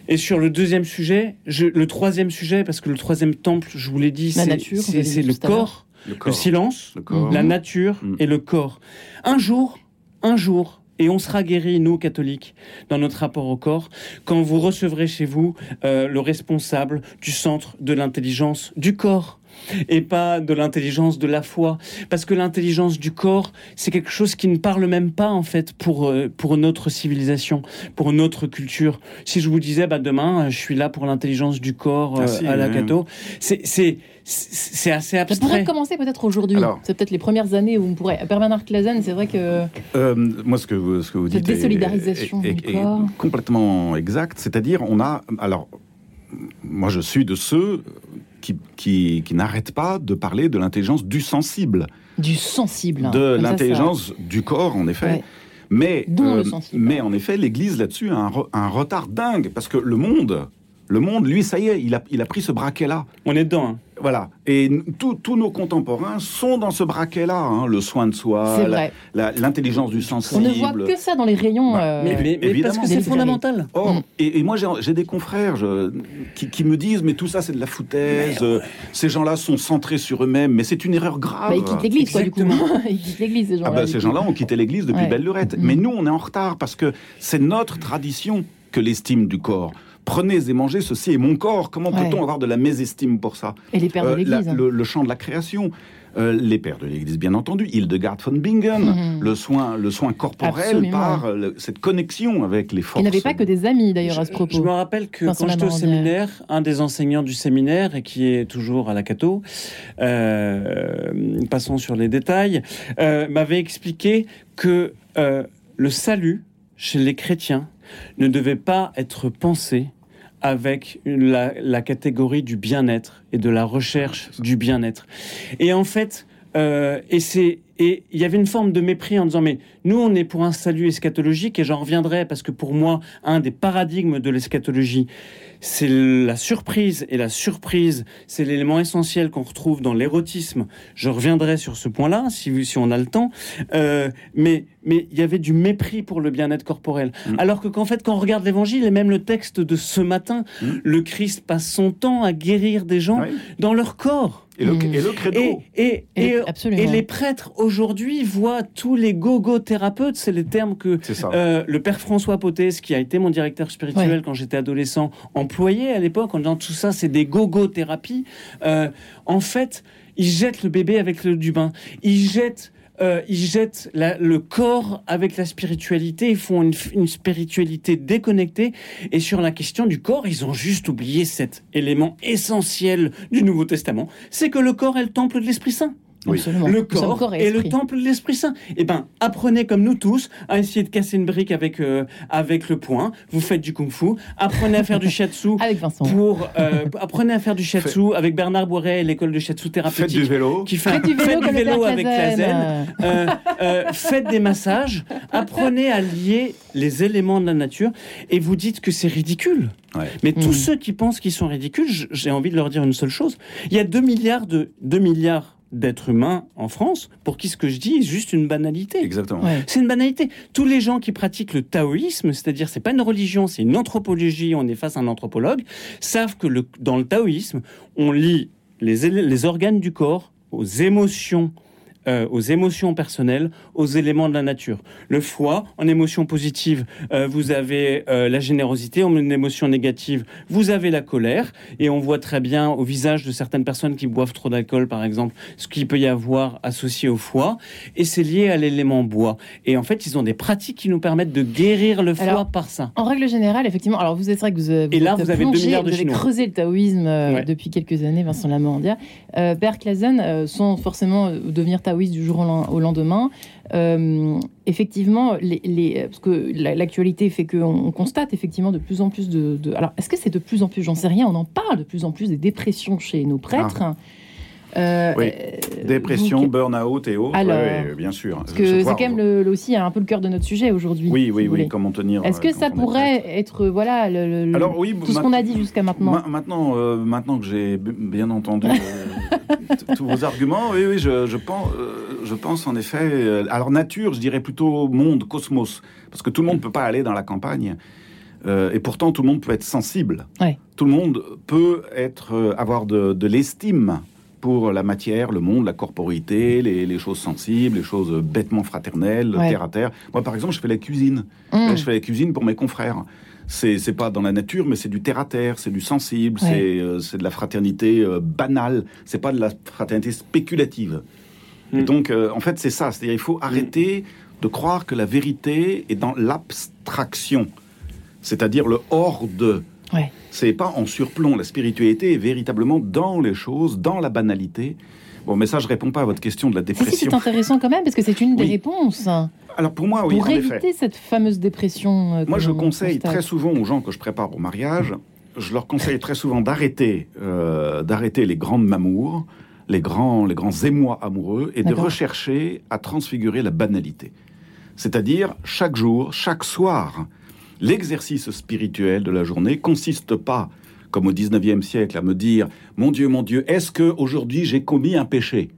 Et sur le deuxième sujet, je- le troisième sujet, parce que le troisième temple, je vous l'ai dit, La c'est le corps, Le silence, Le corps. la nature Mm. et le corps. Un jour, un jour, et on sera guéri, nous, catholiques, dans notre rapport au corps, quand vous recevrez chez vous euh, le responsable du centre de l'intelligence du corps et pas de l'intelligence de la foi. Parce que l'intelligence du corps, c'est quelque chose qui ne parle même pas, en fait, pour, euh, pour notre civilisation, pour notre culture. Si je vous disais, bah, demain, je suis là pour l'intelligence du corps Ah euh, si, à la. Cato, c'est c'est- c'est assez Ça pourrait abstrait. commencer peut-être aujourd'hui. C'est peut-être les premières années où on pourrait. Bernard Clazen, c'est vrai que. Euh, moi, ce que vous, ce que vous Cette dites est- désolidarisation est, du est- complètement exact. C'est-à-dire, on a. Alors, moi, je suis de ceux qui, qui, qui n'arrêtent pas de parler de l'intelligence du sensible, Du sensible. hein. de ça, l'intelligence du corps, en effet. Ouais. Mais, sensible. mais en effet, l'Église là-dessus a un, re- un retard dingue parce que le monde, le monde, lui, ça y est, il a, il a pris ce braquet-là. On est dedans. hein. Voilà. Et tous tous nos contemporains sont dans ce braquet-là. hein. Le soin de soi, l'intelligence du On sensible. ne voit que ça dans les rayons. Bah, euh, Mais, mais- mais parce que c'est fondamental. Or, Mm. et, et moi j'ai j'ai des confrères je- qui, qui me disent mais tout ça c'est de la foutaise, euh, ces gens-là sont centrés sur eux-mêmes, mais c'est une erreur grave. bah, ils quittent l'église, quoi, du coup. Ils quittent l'église, ces Ah gens-là. bah, du ces gens-là ont quitté l'église depuis Ouais. belle lurette. Mm. Mais nous on est en retard parce que c'est notre tradition que l'estime du corps. Prenez et mangez, ceci est mon corps. Comment Ouais. peut-on avoir de la mésestime pour ça? Et les pères Euh, de l'église. la- hein. le, le champ de la création. Euh, les pères de l'Église, bien entendu, Hildegard von Bingen, Mhm. le soin, le soin corporel Absolument. par euh, le- cette connexion avec les forces. Ils n'avaient pas que des amis, d'ailleurs, à ce propos. Je me rappelle que quand j'étais au séminaire, un des enseignants du séminaire, et qui est toujours à la Cato, euh, passons sur les détails, euh, m'avait expliqué que euh, le salut chez les chrétiens ne devait pas être pensé avec la, la catégorie du bien-être et de la recherche du bien-être. Et en fait, euh, et c'est et il y avait une forme de mépris en disant mais nous on est pour un salut eschatologique et j'en reviendrai parce que pour moi un des paradigmes de l'eschatologie c'est la surprise et la surprise c'est l'élément essentiel qu'on retrouve dans l'érotisme je reviendrai sur ce point-là si, si on a le temps Euh, mais mais il y avait du mépris pour le bien-être corporel Mm. alors que qu'en fait quand on regarde l'évangile et même le texte de ce matin Mm. le Christ passe son temps à guérir des gens Ouais. dans leur corps Et le, Mm. et le credo. et, et, Et- et, absolument. et les prêtres aujourd'hui voient tous les gogo thérapeutes, c'est les termes que C'est ça. euh, le père François Potès, qui a été mon directeur spirituel Ouais. quand j'étais adolescent, employait à l'époque en disant tout ça c'est des gogo thérapies. Euh, en fait, ils jettent le bébé avec le du bain. Ils jettent euh, ils jettent le corps avec la spiritualité, ils font une, une spiritualité déconnectée. Et sur la question du corps, ils ont juste oublié cet élément essentiel du Nouveau Testament, c'est que le corps est le temple de l'Esprit Saint. Oui. Le corps et le temple de l'Esprit Saint. Eh ben, apprenez comme nous tous à essayer de casser une brique avec euh, avec le poing. Vous faites du kung-fu. Apprenez à faire du shiatsu. Avec Vincent. Pour euh, apprenez à faire du shiatsu avec Bernard Boiret et l'école de shiatsu Faites thérapeutique. du vélo. Qui fait Faites du vélo, faites comme le père avec Clazen. Clazen. Euh, euh, faites des massages, apprenez à lier les éléments de la nature et vous dites que c'est ridicule. Ouais. Mais tous Mm. ceux qui pensent qu'ils sont ridicules, j'ai envie de leur dire une seule chose. Il y a 2 milliards de 2 milliards d'êtres humains en France pour qui ce que je dis est juste une banalité. Exactement. Ouais. C'est une banalité. Tous les gens qui pratiquent le taoïsme, c'est-à-dire c'est pas une religion, c'est une anthropologie, on est face à un anthropologue, savent que le, dans le taoïsme, on lie les, les organes du corps aux émotions. Euh, aux émotions personnelles, aux éléments de la nature. Le foie, en émotion positive, euh, vous avez euh, la générosité, en émotion négative, vous avez la colère, et on voit très bien au visage de certaines personnes qui boivent trop d'alcool, par exemple, ce qu'il peut y avoir associé au foie, et c'est lié à l'élément bois. Et en fait, ils ont des pratiques qui nous permettent de guérir le foie Alors, par ça. En règle générale, effectivement. Alors, vous êtes vrai que vous, euh, Et là, êtes vous avez plongé, milliards de vous avez creusé le taoïsme Ouais. depuis quelques années, Vincent Lamorandia. Euh, Père Clazen, sans forcément devenir taoïste du jour au len- au lendemain, euh, effectivement, parce que la- l'actualité fait qu'on on constate effectivement de plus en plus de. alors, est-ce que c'est de plus en plus J'en sais rien. On en parle de plus en plus des dépressions chez nos prêtres. Euh, Oui. euh, Dépression, vous- burn-out et autres. Alors, ouais, bien sûr. Parce que c'est quand même le, aussi un peu le cœur de notre sujet aujourd'hui. Oui, si oui, oui. Comment tenir Est-ce euh, que quand ça pourrait être voilà le, le- Alors oui, tout ce qu'on a dit jusqu'à maintenant Ma- Maintenant, euh, maintenant que j'ai bien entendu euh, tous vos arguments, oui, oui, je, je pense, euh, je pense en effet. euh, alors nature, je dirais plutôt monde, cosmos, parce que tout le monde ne peut pas aller dans la campagne, euh, et pourtant tout le monde peut être sensible. Ouais. Tout le monde peut être, euh, avoir de, de l'estime pour la matière, le monde, la corporité, les, les choses sensibles, les choses bêtement fraternelles, Ouais. terre à terre. Moi, par exemple, je fais la cuisine. Mmh. Là, je fais la cuisine pour mes confrères. C'est c'est pas dans la nature, mais c'est du terre à terre, c'est du sensible, Ouais. c'est euh, c'est de la fraternité euh, banale. C'est pas de la fraternité spéculative. Et Mm. donc, euh, en fait, c'est ça. C'est-à-dire, il faut arrêter de croire que la vérité est dans l'abstraction, c'est-à-dire le hors de. Ouais. C'est pas en surplomb. La spiritualité est véritablement dans les choses, dans la banalité. Bon, mais ça, je réponds pas à votre question de la Si, si, dépression. c'est intéressant quand même, parce que c'est une des Oui. réponses Alors pour moi, oui, pour en effet. éviter cette fameuse dépression. euh, Moi, je conseille constate. très souvent aux gens que je prépare au mariage, je leur conseille très souvent d'arrêter, euh, d'arrêter les grandes mamours, les grands, les grands émois amoureux, et de rechercher à transfigurer la banalité. C'est-à-dire chaque jour, chaque soir, l'exercice spirituel de la journée consiste pas, comme au 19e siècle, à me dire mon Dieu, mon Dieu, est-ce que aujourd'hui j'ai commis un péché?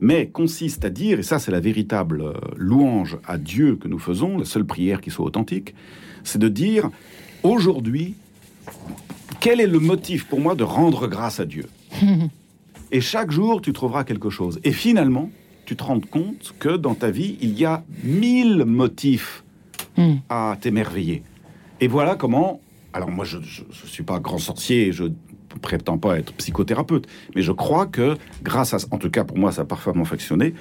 Mais consiste à dire, et ça c'est la véritable euh, louange à Dieu que nous faisons, la seule prière qui soit authentique, c'est de dire, aujourd'hui, quel est le motif pour moi de rendre grâce à Dieu? Et chaque jour, tu trouveras quelque chose. Et finalement, tu te rends compte que dans ta vie, il y a mille motifs Hmm. à t'émerveiller. Et voilà comment... Alors moi, je ne suis pas grand sorcier, je prétends pas être psychothérapeute, mais je crois que grâce à... En tout cas, pour moi, ça a parfaitement fonctionné.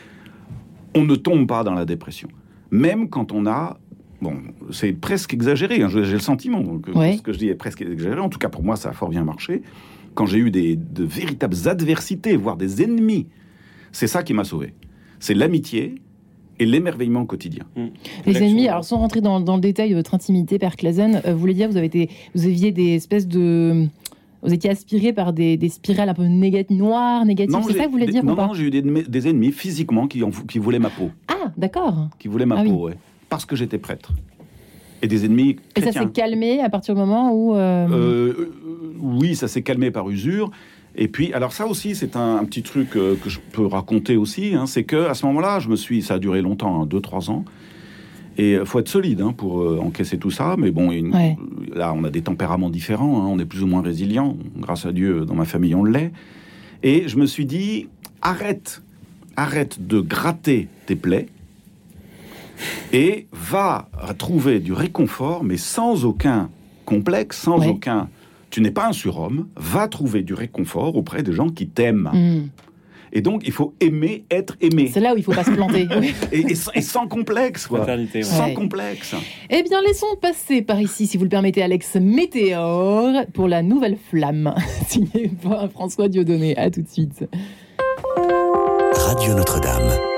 On ne tombe pas dans la dépression. Même quand on a... Bon, c'est presque exagéré, hein, j'ai le sentiment que ce que je dis est presque exagéré. En tout cas, pour moi, ça a fort bien marché. Quand j'ai eu des, de véritables adversités, voire des ennemis, c'est ça qui m'a sauvé. C'est l'amitié et l'émerveillement quotidien. Les L'action. ennemis, alors sans rentrer dans, dans le détail de votre intimité, Père Clazen, euh, vous voulez dire vous avez été, vous aviez des espèces de, vous étiez aspiré par des, des spirales un peu négatives, noires, négatives. C'est ça que vous voulez dire non, ou non, j'ai eu des, des ennemis physiquement qui, en- qui voulaient ma peau. Ah, d'accord. Qui voulaient ma Ah peau, ouais. Parce que j'étais prêtre. Et des ennemis Et ça s'est calmé à partir du moment où. euh, Euh, euh, oui, ça s'est calmé par usure. Et puis, alors ça aussi, c'est un, un petit truc euh, que je peux raconter aussi, hein, c'est que à ce moment-là, je me suis, ça a duré longtemps, 2-3 ans. Et il faut être solide hein, pour euh, encaisser tout ça. Mais bon, une- Ouais. là, on a des tempéraments différents. hein, on est plus ou moins résilient. Grâce à Dieu, dans ma famille, on l'est. Et je me suis dit, arrête, arrête de gratter tes plaies et va trouver du réconfort, mais sans aucun complexe, sans Ouais. aucun. Tu n'es pas un surhomme. Va trouver du réconfort auprès des gens qui t'aiment. hmm. Et donc, il faut aimer être aimé. C'est là où il faut pas se planter. Et, et sans- et sans complexe, quoi. Fraternité, ouais. Sans Ouais. complexe. Eh bien, laissons passer par ici, si vous le permettez, Alex Météor, pour la nouvelle flamme, signée par François Dieudonné. À tout de suite. Radio Notre-Dame.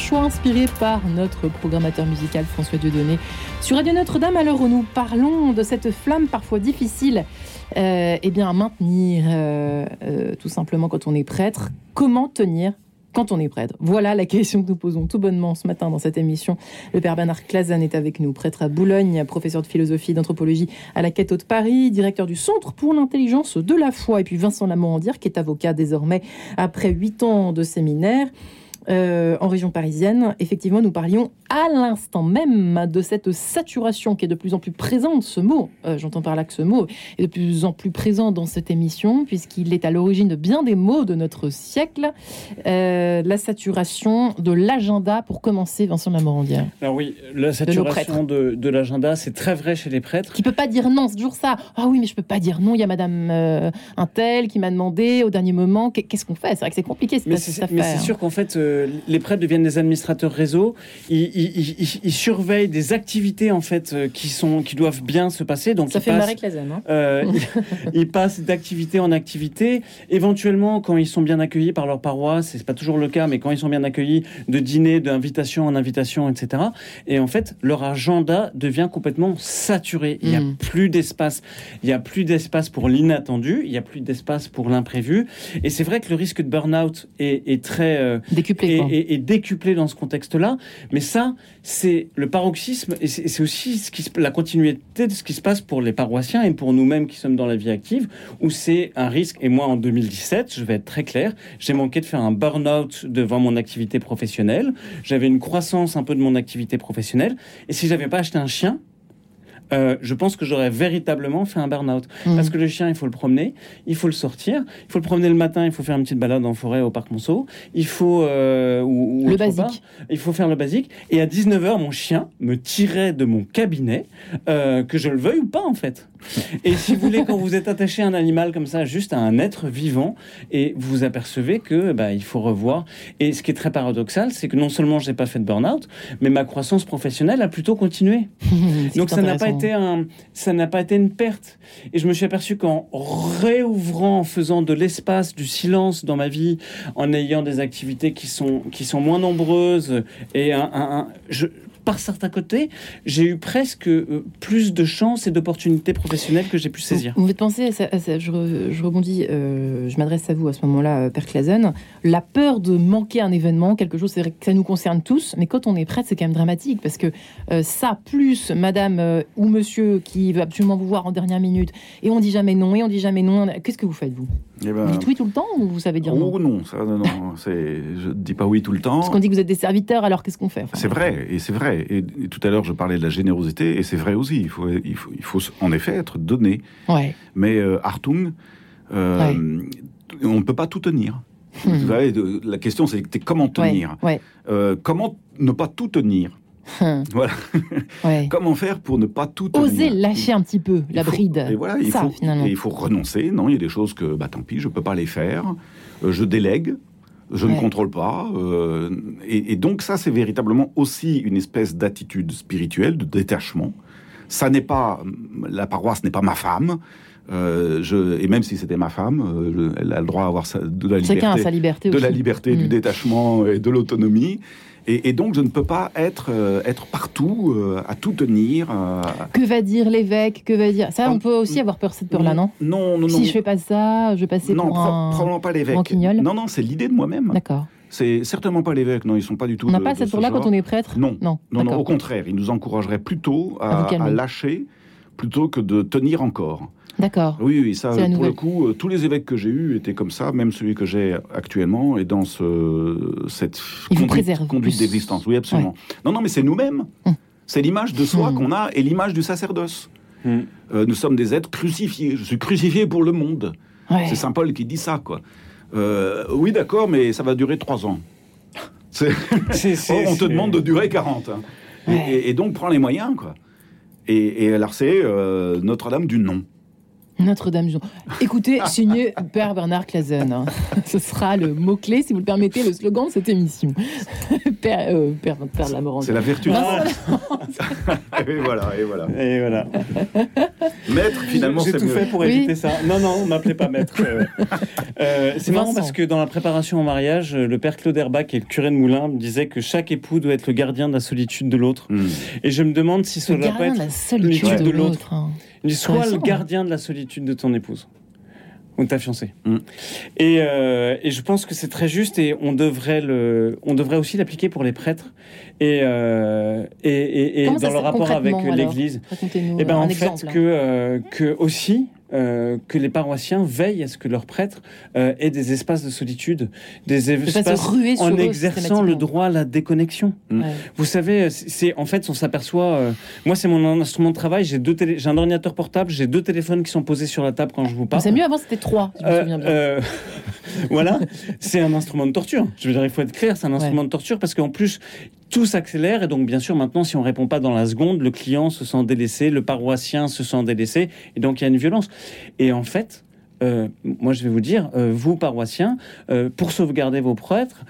Choix inspiré par notre programmateur musical François Dieudonné sur Radio Notre-Dame, l'heure où nous parlons de cette flamme parfois difficile euh, eh bien, à maintenir, euh, euh, tout simplement quand on est prêtre. Comment tenir quand on est prêtre? Voilà la question que nous posons tout bonnement ce matin dans cette émission. Le père Bernard Clazen est avec nous, prêtre à Boulogne, professeur de philosophie et d'anthropologie à la Quête de Paris, directeur du Centre pour l'intelligence de la foi. Et puis Vincent Lamorandière, qui est avocat désormais après huit ans de séminaire. Euh, en région parisienne. Effectivement, nous parlions à l'instant même de cette saturation qui est de plus en plus présente, ce mot, euh, j'entends par là que ce mot est de plus en plus présent dans cette émission, puisqu'il est à l'origine de bien des mots de notre siècle, euh, la saturation de l'agenda, pour commencer, Vincent Lamorandière. Alors oui, la saturation de, de l'agenda, c'est très vrai chez les prêtres. Qui peut pas dire non, c'est toujours ça. Ah oui, mais je peux pas dire non, il y a madame un tel qui m'a demandé au dernier moment, Qu'est- qu'est-ce qu'on fait? C'est vrai que c'est compliqué, cette mais c'est sûr qu'en fait, euh, les prêtres deviennent des administrateurs réseau. Ils, ils- ils- ils- ils surveillent des activités en fait euh, qui sont, qui doivent bien se passer. Donc Ça ils fait passent- marrer Clazen, hein Euh, ils, ils passent d'activité en activité. Éventuellement, quand ils sont bien accueillis par leur paroisse, c'est pas toujours le cas, mais quand ils sont bien accueillis, de dîner, d'invitation en invitation, etc. Et en fait, leur agenda devient complètement saturé. Il n'y a Mm. plus d'espace. Il n'y a plus d'espace pour l'inattendu. Il n'y a plus d'espace pour l'imprévu. Et c'est vrai que le risque de burn-out est, est très euh, Décuplé, est, est- est décuplé dans ce contexte-là. Mais ça, c'est le paroxysme et c'est aussi ce qui, se- la continuité de ce qui se passe pour les paroissiens et pour nous-mêmes qui sommes dans la vie active, où c'est un risque. Et moi, en 2017, je vais être très clair, j'ai manqué de faire un burn-out devant mon activité professionnelle. J'avais une croissance un peu de mon activité professionnelle. Et si j'avais pas acheté un chien, euh, je pense que j'aurais véritablement fait un burn-out. Mhm. Parce que le chien, il faut le promener, il faut le sortir, il faut le promener le matin, il faut faire une petite balade en forêt au parc Monceau, il faut... euh, ou- ou Le basique. part, il faut faire le basique. Et à 19h, mon chien me tirait de mon cabinet, euh, que je le veuille ou pas en fait. Et si vous voulez, quand vous êtes attaché à un animal comme ça, juste à un être vivant, et vous vous apercevez que bah, il faut revoir. Et ce qui est très paradoxal, c'est que non seulement j'ai pas fait de burn-out, mais ma croissance professionnelle a plutôt continué. Donc ça n'a pas intéressant. Ça n'a pas été une perte. Et je me suis aperçu qu'en réouvrant, en faisant de l'espace, du silence dans ma vie, en ayant des activités qui sont qui sont moins nombreuses et un- je, par certains côtés, j'ai eu presque euh, plus de chances et d'opportunités professionnelles que j'ai pu saisir. Vous me faites penser, à ça- à ça- je, re- je rebondis, euh, je m'adresse à vous à ce moment-là, euh, Père Clazen. La peur de manquer un événement, quelque chose, c'est vrai que ça nous concerne tous, mais quand on est prêtre, c'est quand même dramatique parce que euh, ça, plus madame ou monsieur qui veut absolument vous voir en dernière minute, et on dit jamais non, et on dit jamais non, qu'est-ce que vous faites, vous? Eh ben, Vous dites oui tout le temps ou vous savez dire non? Oh non, ça, non, non, je ne dis pas oui tout le temps. Parce qu'on dit que vous êtes des serviteurs, alors qu'est-ce qu'on fait? Enfin, C'est vrai, et c'est vrai. Et, et tout à l'heure, je parlais de la générosité, et c'est vrai aussi. Il faut, il faut, il faut en effet être donné. Ouais. Mais euh, Hartung, euh, on ne peut pas tout tenir. Hmm. Vous savez, de- la question, c'est comment tenir? Ouais. Euh, Comment ne pas tout tenir? Ouais. Voilà. ouais. Comment faire pour ne pas tout tenir Oser lâcher un petit peu la Il faut- bride. Et voilà, il ça, faut, finalement. et il faut renoncer. Non, il y a des choses que, bah, tant pis, je peux pas les faire. Euh, je délègue. Je ne contrôle pas. euh, et, et donc ça, c'est véritablement aussi une espèce d'attitude spirituelle, de détachement. Ça n'est pas la paroisse n'est pas ma femme. Euh, je, et même si c'était ma femme, euh, elle a le droit d'avoir sa- de la liberté, Chacun a sa liberté de aussi. la liberté, du Mm. détachement et de l'autonomie. Et, et donc, je ne peux pas être euh, être partout, euh, à tout tenir. euh, Que va dire l'évêque? Que va dire? Ça On peut aussi avoir peur cette peur-là, non? Non, non, non. Si je fais pas ça, je vais passer non, pour un. probablement pas l'évêque. Non, non, c'est l'idée de moi-même. D'accord. C'est certainement pas l'évêque. Non, ils sont pas du tout. On n'a pas cette ce peur-là quand on est prêtre? Non, Non. non, non. Au contraire, il nous encouragerait plutôt à lâcher plutôt que de tenir encore. D'accord. Oui, oui, ça, pour le coup, euh, tous les évêques que j'ai eus étaient comme ça, même celui que j'ai actuellement est dans ce, cette Il conduite, conduite d'existence. Oui, absolument. Non, non, mais c'est nous-mêmes. Hum. C'est l'image de soi Hum. qu'on a et l'image du sacerdoce. Hum. Euh, nous sommes des êtres crucifiés. Je suis crucifié pour le monde. Ouais. C'est Saint Paul qui dit ça, quoi. Euh, oui, d'accord, mais ça va durer trois ans. C'est- on te demande de durer 40. hein. Et- Ouais. Et, et donc, prends les moyens, quoi. Et, et alors, c'est euh, Notre-Dame du non. Notre-Dame. Écoutez, signé Père Bernard Clazen. hein. Ce sera le mot-clé, si vous le permettez, le slogan de cette émission. Père, euh, Père. C'est la vertu. Ah, et voilà, et voilà. et voilà. Maître, finalement, J'ai c'est tout mieux. fait pour Oui. éviter ça. Non, non, m'appelez pas maître. Euh, euh, c'est marrant parce que dans la préparation au mariage, le père Claude Herbach, qui est le curé de Moulins, me disait que chaque époux doit être le gardien de la solitude de l'autre. Hmm. Et je me demande si ça doit pas être. la solitude de l'autre. hein. Il dit, Sois le Intéressant. gardien de la solitude de ton épouse. Ou de ta fiancée. Mm. Et, euh, et je pense que c'est très juste et on devrait, le, on devrait aussi l'appliquer pour les prêtres et, euh, et, et- et dans le se- rapport avec l'Église. Racontez-nous Eh ben, en exemple. fait, que, euh, que aussi, euh, que les paroissiens veillent à ce que leurs prêtres euh, aient des espaces de solitude, des espaces en eux exerçant le droit à la déconnexion. Ouais. Vous savez, c'est c'est- en fait, on s'aperçoit. euh, moi, c'est mon instrument de travail. J'ai deux télé, j'ai un ordinateur portable, j'ai deux téléphones qui sont posés sur la table quand je vous parle. C'est mieux avant, c'était trois, si je me Euh, souviens bien. euh, voilà, c'est un instrument de torture. Je veux dire, il faut être clair, c'est un instrument de torture parce qu'en plus, tout s'accélère et donc, bien sûr, maintenant, si on répond pas dans la seconde, le client se sent délaissé, le paroissien se sent délaissé et donc il y a une violence. Et en fait, euh, moi, je vais vous dire, euh, vous, paroissiens, euh, pour sauvegarder vos prêtres,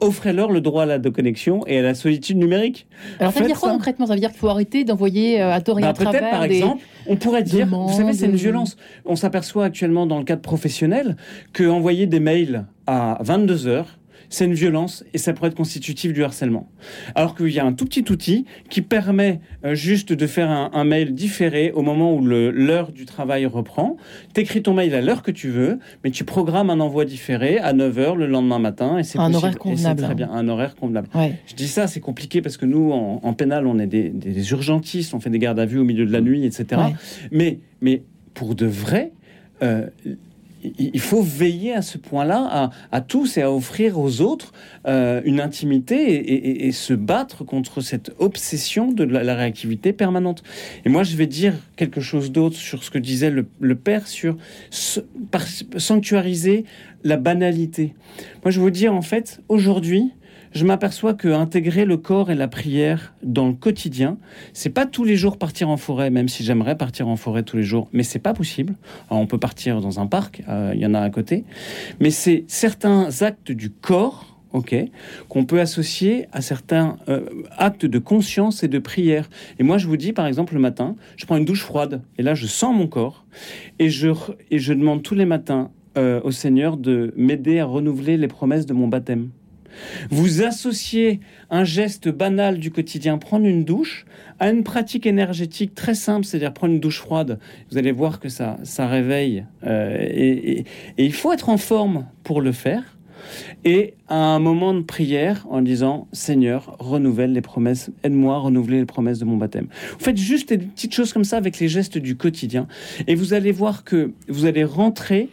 offrez-leur le droit à la déconnexion et à la solitude numérique. Alors, ça veut dire quoi ça. concrètement? Ça veut dire qu'il faut arrêter d'envoyer à tort et Bah, à Peut-être, travers par des... exemple, on pourrait dire, vous savez, c'est une violence. On s'aperçoit actuellement dans le cadre professionnel que envoyer des mails à 22 heures, c'est une violence et ça pourrait être constitutif du harcèlement. Alors qu'il y a un tout petit outil qui permet euh, juste de faire un, un mail différé au moment où l'heure du travail reprend. T'écris ton mail à l'heure que tu veux, mais tu programmes un envoi différé à 9h le lendemain matin et c'est Un possible. horaire convenable. Très bien, un horaire convenable. Ouais. Je dis ça, c'est compliqué parce que nous, en, en pénal, on est des, des urgentistes, on fait des gardes à vue au milieu de la nuit, etc. Ouais. Mais, mais pour de vrai, euh, il faut veiller à ce point-là à, tous et à offrir aux autres euh, une intimité et, se battre contre cette obsession de la, réactivité permanente. Et moi, je vais dire quelque chose d'autre sur ce que disait le, père sur sanctuariser la banalité. Moi, je veux dire, en fait, aujourd'hui, je m'aperçois que intégrer le corps et la prière dans le quotidien, c'est pas tous les jours partir en forêt, même si j'aimerais partir en forêt tous les jours, mais c'est pas possible. On peut partir dans un parc, euh, il y en a à côté, mais c'est certains actes du corps. Ok, qu'on peut associer à certains euh, actes de conscience et de prière. Et moi, je vous dis, par exemple, le matin, je prends une douche froide, et là, je sens mon corps, et je, et je demande tous les matins euh, au Seigneur de m'aider à renouveler les promesses de mon baptême. Vous associez un geste banal du quotidien, prendre une douche, à une pratique énergétique très simple, c'est-à-dire prendre une douche froide. Vous allez voir que ça, ça réveille. euh, et, et- il faut être en forme pour le faire. Et un moment de prière, en disant Seigneur, renouvelle les promesses, aide-moi à renouveler les promesses de mon baptême. Vous faites juste des petites choses comme ça avec les gestes du quotidien. Et vous allez voir que vous allez rentrer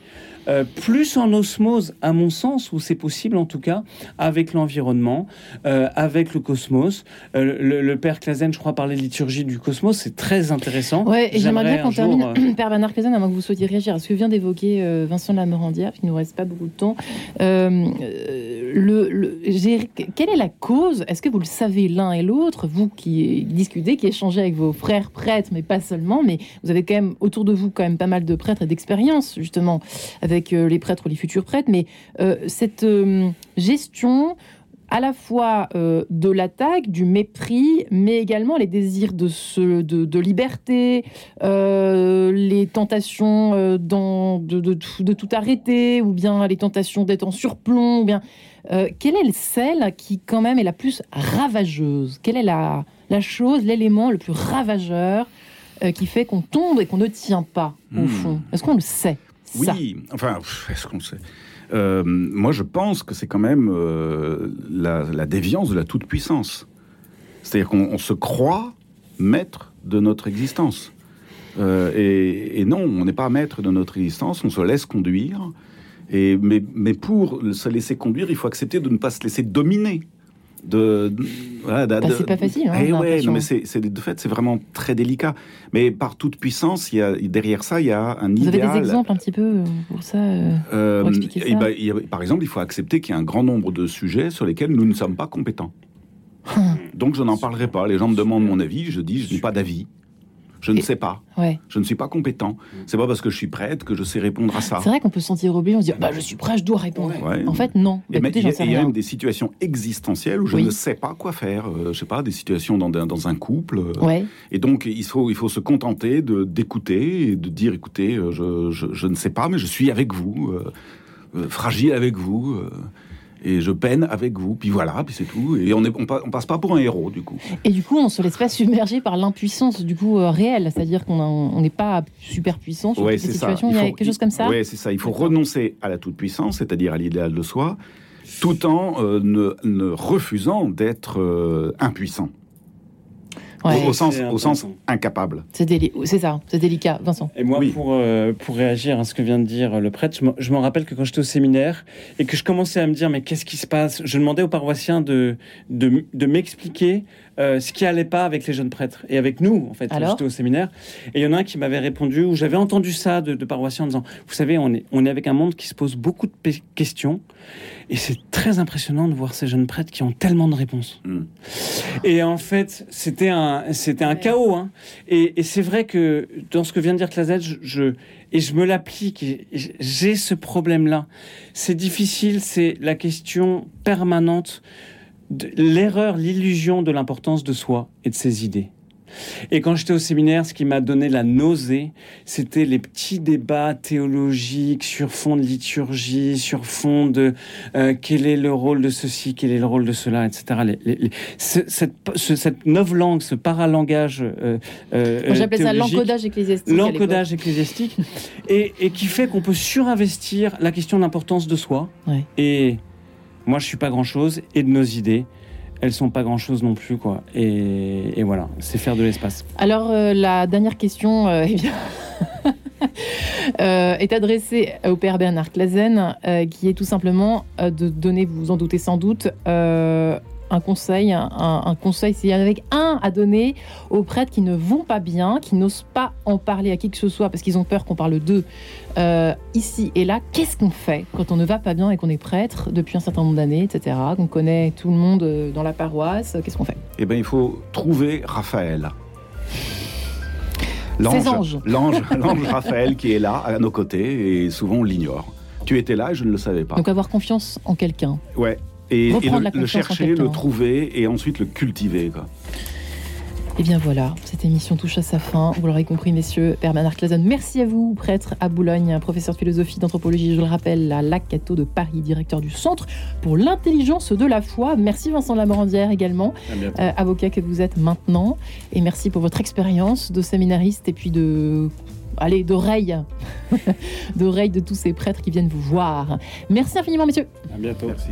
euh, plus en osmose, à mon sens, où c'est possible en tout cas, avec l'environnement, euh, avec le cosmos. Euh, le, le père Clazen, je crois, parlait de liturgie du cosmos, c'est très intéressant. Ouais, et j'aimerais bien qu'on termine, Père Bernard Clazen, avant que vous souhaitiez réagir à ce que vient d'évoquer Vincent Lamorandière, il ne nous reste pas beaucoup de temps. Quelle est la cause? Est-ce que vous le savez l'un et l'autre, vous qui discutez, qui échangez avec vos frères prêtres, mais pas seulement, mais vous avez quand même autour de vous quand même pas mal de prêtres et d'expérience, justement, avec euh, les prêtres ou les futurs prêtres, mais euh, cette euh, gestion à la fois de l'attaque, du mépris, mais également les désirs de, liberté, les tentations de tout arrêter, ou bien les tentations d'être en surplomb, ou bien... euh, quelle est celle qui, quand même, est la plus ravageuse? Quelle est la, la chose, l'élément le plus ravageur euh, qui fait qu'on tombe et qu'on ne tient pas, au Hmm. fond? Est-ce qu'on le sait? Ça Oui, enfin, est-ce qu'on sait? Euh, Moi, je pense que c'est quand même la, la déviance de la toute-puissance. C'est-à-dire qu'on on se croit maître de notre existence. Et, et non, on n'est pas maître de notre existence, on se laisse conduire. Et, mais, mais pour se laisser conduire, il faut accepter de ne pas se laisser dominer. De, voilà, Bah, c'est pas facile, hein, Eh ouais, non, mais c'est, de fait, c'est vraiment très délicat. Mais par toute puissance, il y a, derrière ça, il y a un Vous avez idéal. des exemples un petit peu euh, pour ça euh Euh, Pour expliquer eh ça. ben, a- par exemple, il faut accepter qu'il y a un grand nombre de sujets sur lesquels nous ne sommes pas compétents. Donc je n'en parlerai pas. Les gens me demandent mon avis, je dis je n'ai pas d'avis. Je ne Et- sais pas. Ouais. Je ne suis pas compétent. C'est pas parce que je suis prêtre que je sais répondre à ça. C'est vrai qu'on peut se sentir obligé, on se dit bah, je suis prêt, je dois répondre. Ouais. En fait, non. Bah, écoutez, il y y a même des situations existentielles où je Oui. ne sais pas quoi faire. Euh, je sais pas, des situations dans, un- dans un couple. euh, Ouais. Et donc, il faut, il faut se contenter d'écouter et de dire, écoutez, euh, je, je, je ne sais pas, mais je suis avec vous, euh, fragile avec vous, et je peine avec vous. Puis voilà, puis c'est tout. Et on, est, on, pa- on passe pas pour un héros, du coup. Et du coup, on se laisse pas submerger par l'impuissance du coup euh, réelle, c'est-à-dire qu'on n'est pas super puissant sur Ouais, toutes les situations. Il y a quelque chose comme ça. Ouais, c'est ça. Il faut renoncer à la toute-puissance, c'est-à-dire à l'idéal de soi, tout en euh, ne, ne refusant d'être euh, impuissant. Ouais. Au, au sens, au sens incapable. C'est déli- ça, c'est délicat, Vincent. Et moi, Oui. pour, euh, pour réagir à ce que vient de dire le prêtre, je me, je me rappelle que quand j'étais au séminaire et que je commençais à me dire, mais qu'est-ce qui se passe? Je demandais aux paroissiens de, de, de m'expliquer euh, ce qui allait pas avec les jeunes prêtres et avec nous, en fait, j'étais au séminaire. Et il y en a un qui m'avait répondu, où j'avais entendu ça de, de paroissiens en disant, vous savez, on est, on est avec un monde qui se pose beaucoup de questions et c'est très impressionnant de voir ces jeunes prêtres qui ont tellement de réponses. Mm. Et en fait, c'était un, c'était un chaos. Hein. Et, et c'est vrai que dans ce que vient de dire Clazette, je, je- et je me l'applique, j'ai ce problème-là. C'est difficile, c'est la question permanente l'erreur, l'illusion de l'importance de soi et de ses idées. Et quand j'étais au séminaire, ce qui m'a donné la nausée, c'était les petits débats théologiques sur fond de liturgie, sur fond de euh, quel est le rôle de ceci, quel est le rôle de cela, etc. Les- les- les- ce- cette, ce- cette langue, ce paralangage euh, euh, j'appelais ça l'encodage ecclésiastique. l'encodage ecclésiastique, et, et qui fait qu'on peut surinvestir la question de l'importance de soi. Ouais. Et moi, je suis pas grand-chose, et de nos idées, elles sont pas grand-chose non plus, quoi. Et, voilà, c'est faire de l'espace. Alors, euh, la dernière question euh, eh euh, est adressée au père Bernard Clazen, qui est tout simplement de donner, vous vous en doutez sans doute, un conseil, un, un conseil, c'est avec un à donner aux prêtres qui ne vont pas bien, qui n'osent pas en parler à qui que ce soit parce qu'ils ont peur qu'on parle d'eux euh, ici et là. Qu'est-ce qu'on fait quand on ne va pas bien et qu'on est prêtre depuis un certain nombre d'années, etc., qu'on connaît tout le monde euh, dans la paroisse Qu'est-ce qu'on fait? Eh bien, il faut trouver Raphaël. L'ange, l'ange Raphaël qui est là, à nos côtés, et souvent on l'ignore. Tu étais là et je ne le savais pas. Donc avoir confiance en quelqu'un. Ouais. Et, et Reprendre le, la le chercher, le trouver et ensuite le cultiver. Quoi. Et bien voilà, cette émission touche à sa fin. Vous l'aurez compris, messieurs. Père Bernard Clazen, merci à vous, prêtre à Boulogne, professeur de philosophie, d'anthropologie, je le rappelle, à l'Acato de Paris, directeur du Centre pour l'intelligence de la foi. Merci Vincent Lamorandière également, À euh, avocat que vous êtes maintenant. Et merci pour votre expérience de séminariste et puis de. Allez, d'oreille, d'oreille de tous ces prêtres qui viennent vous voir. Merci infiniment, messieurs. À bientôt. Merci.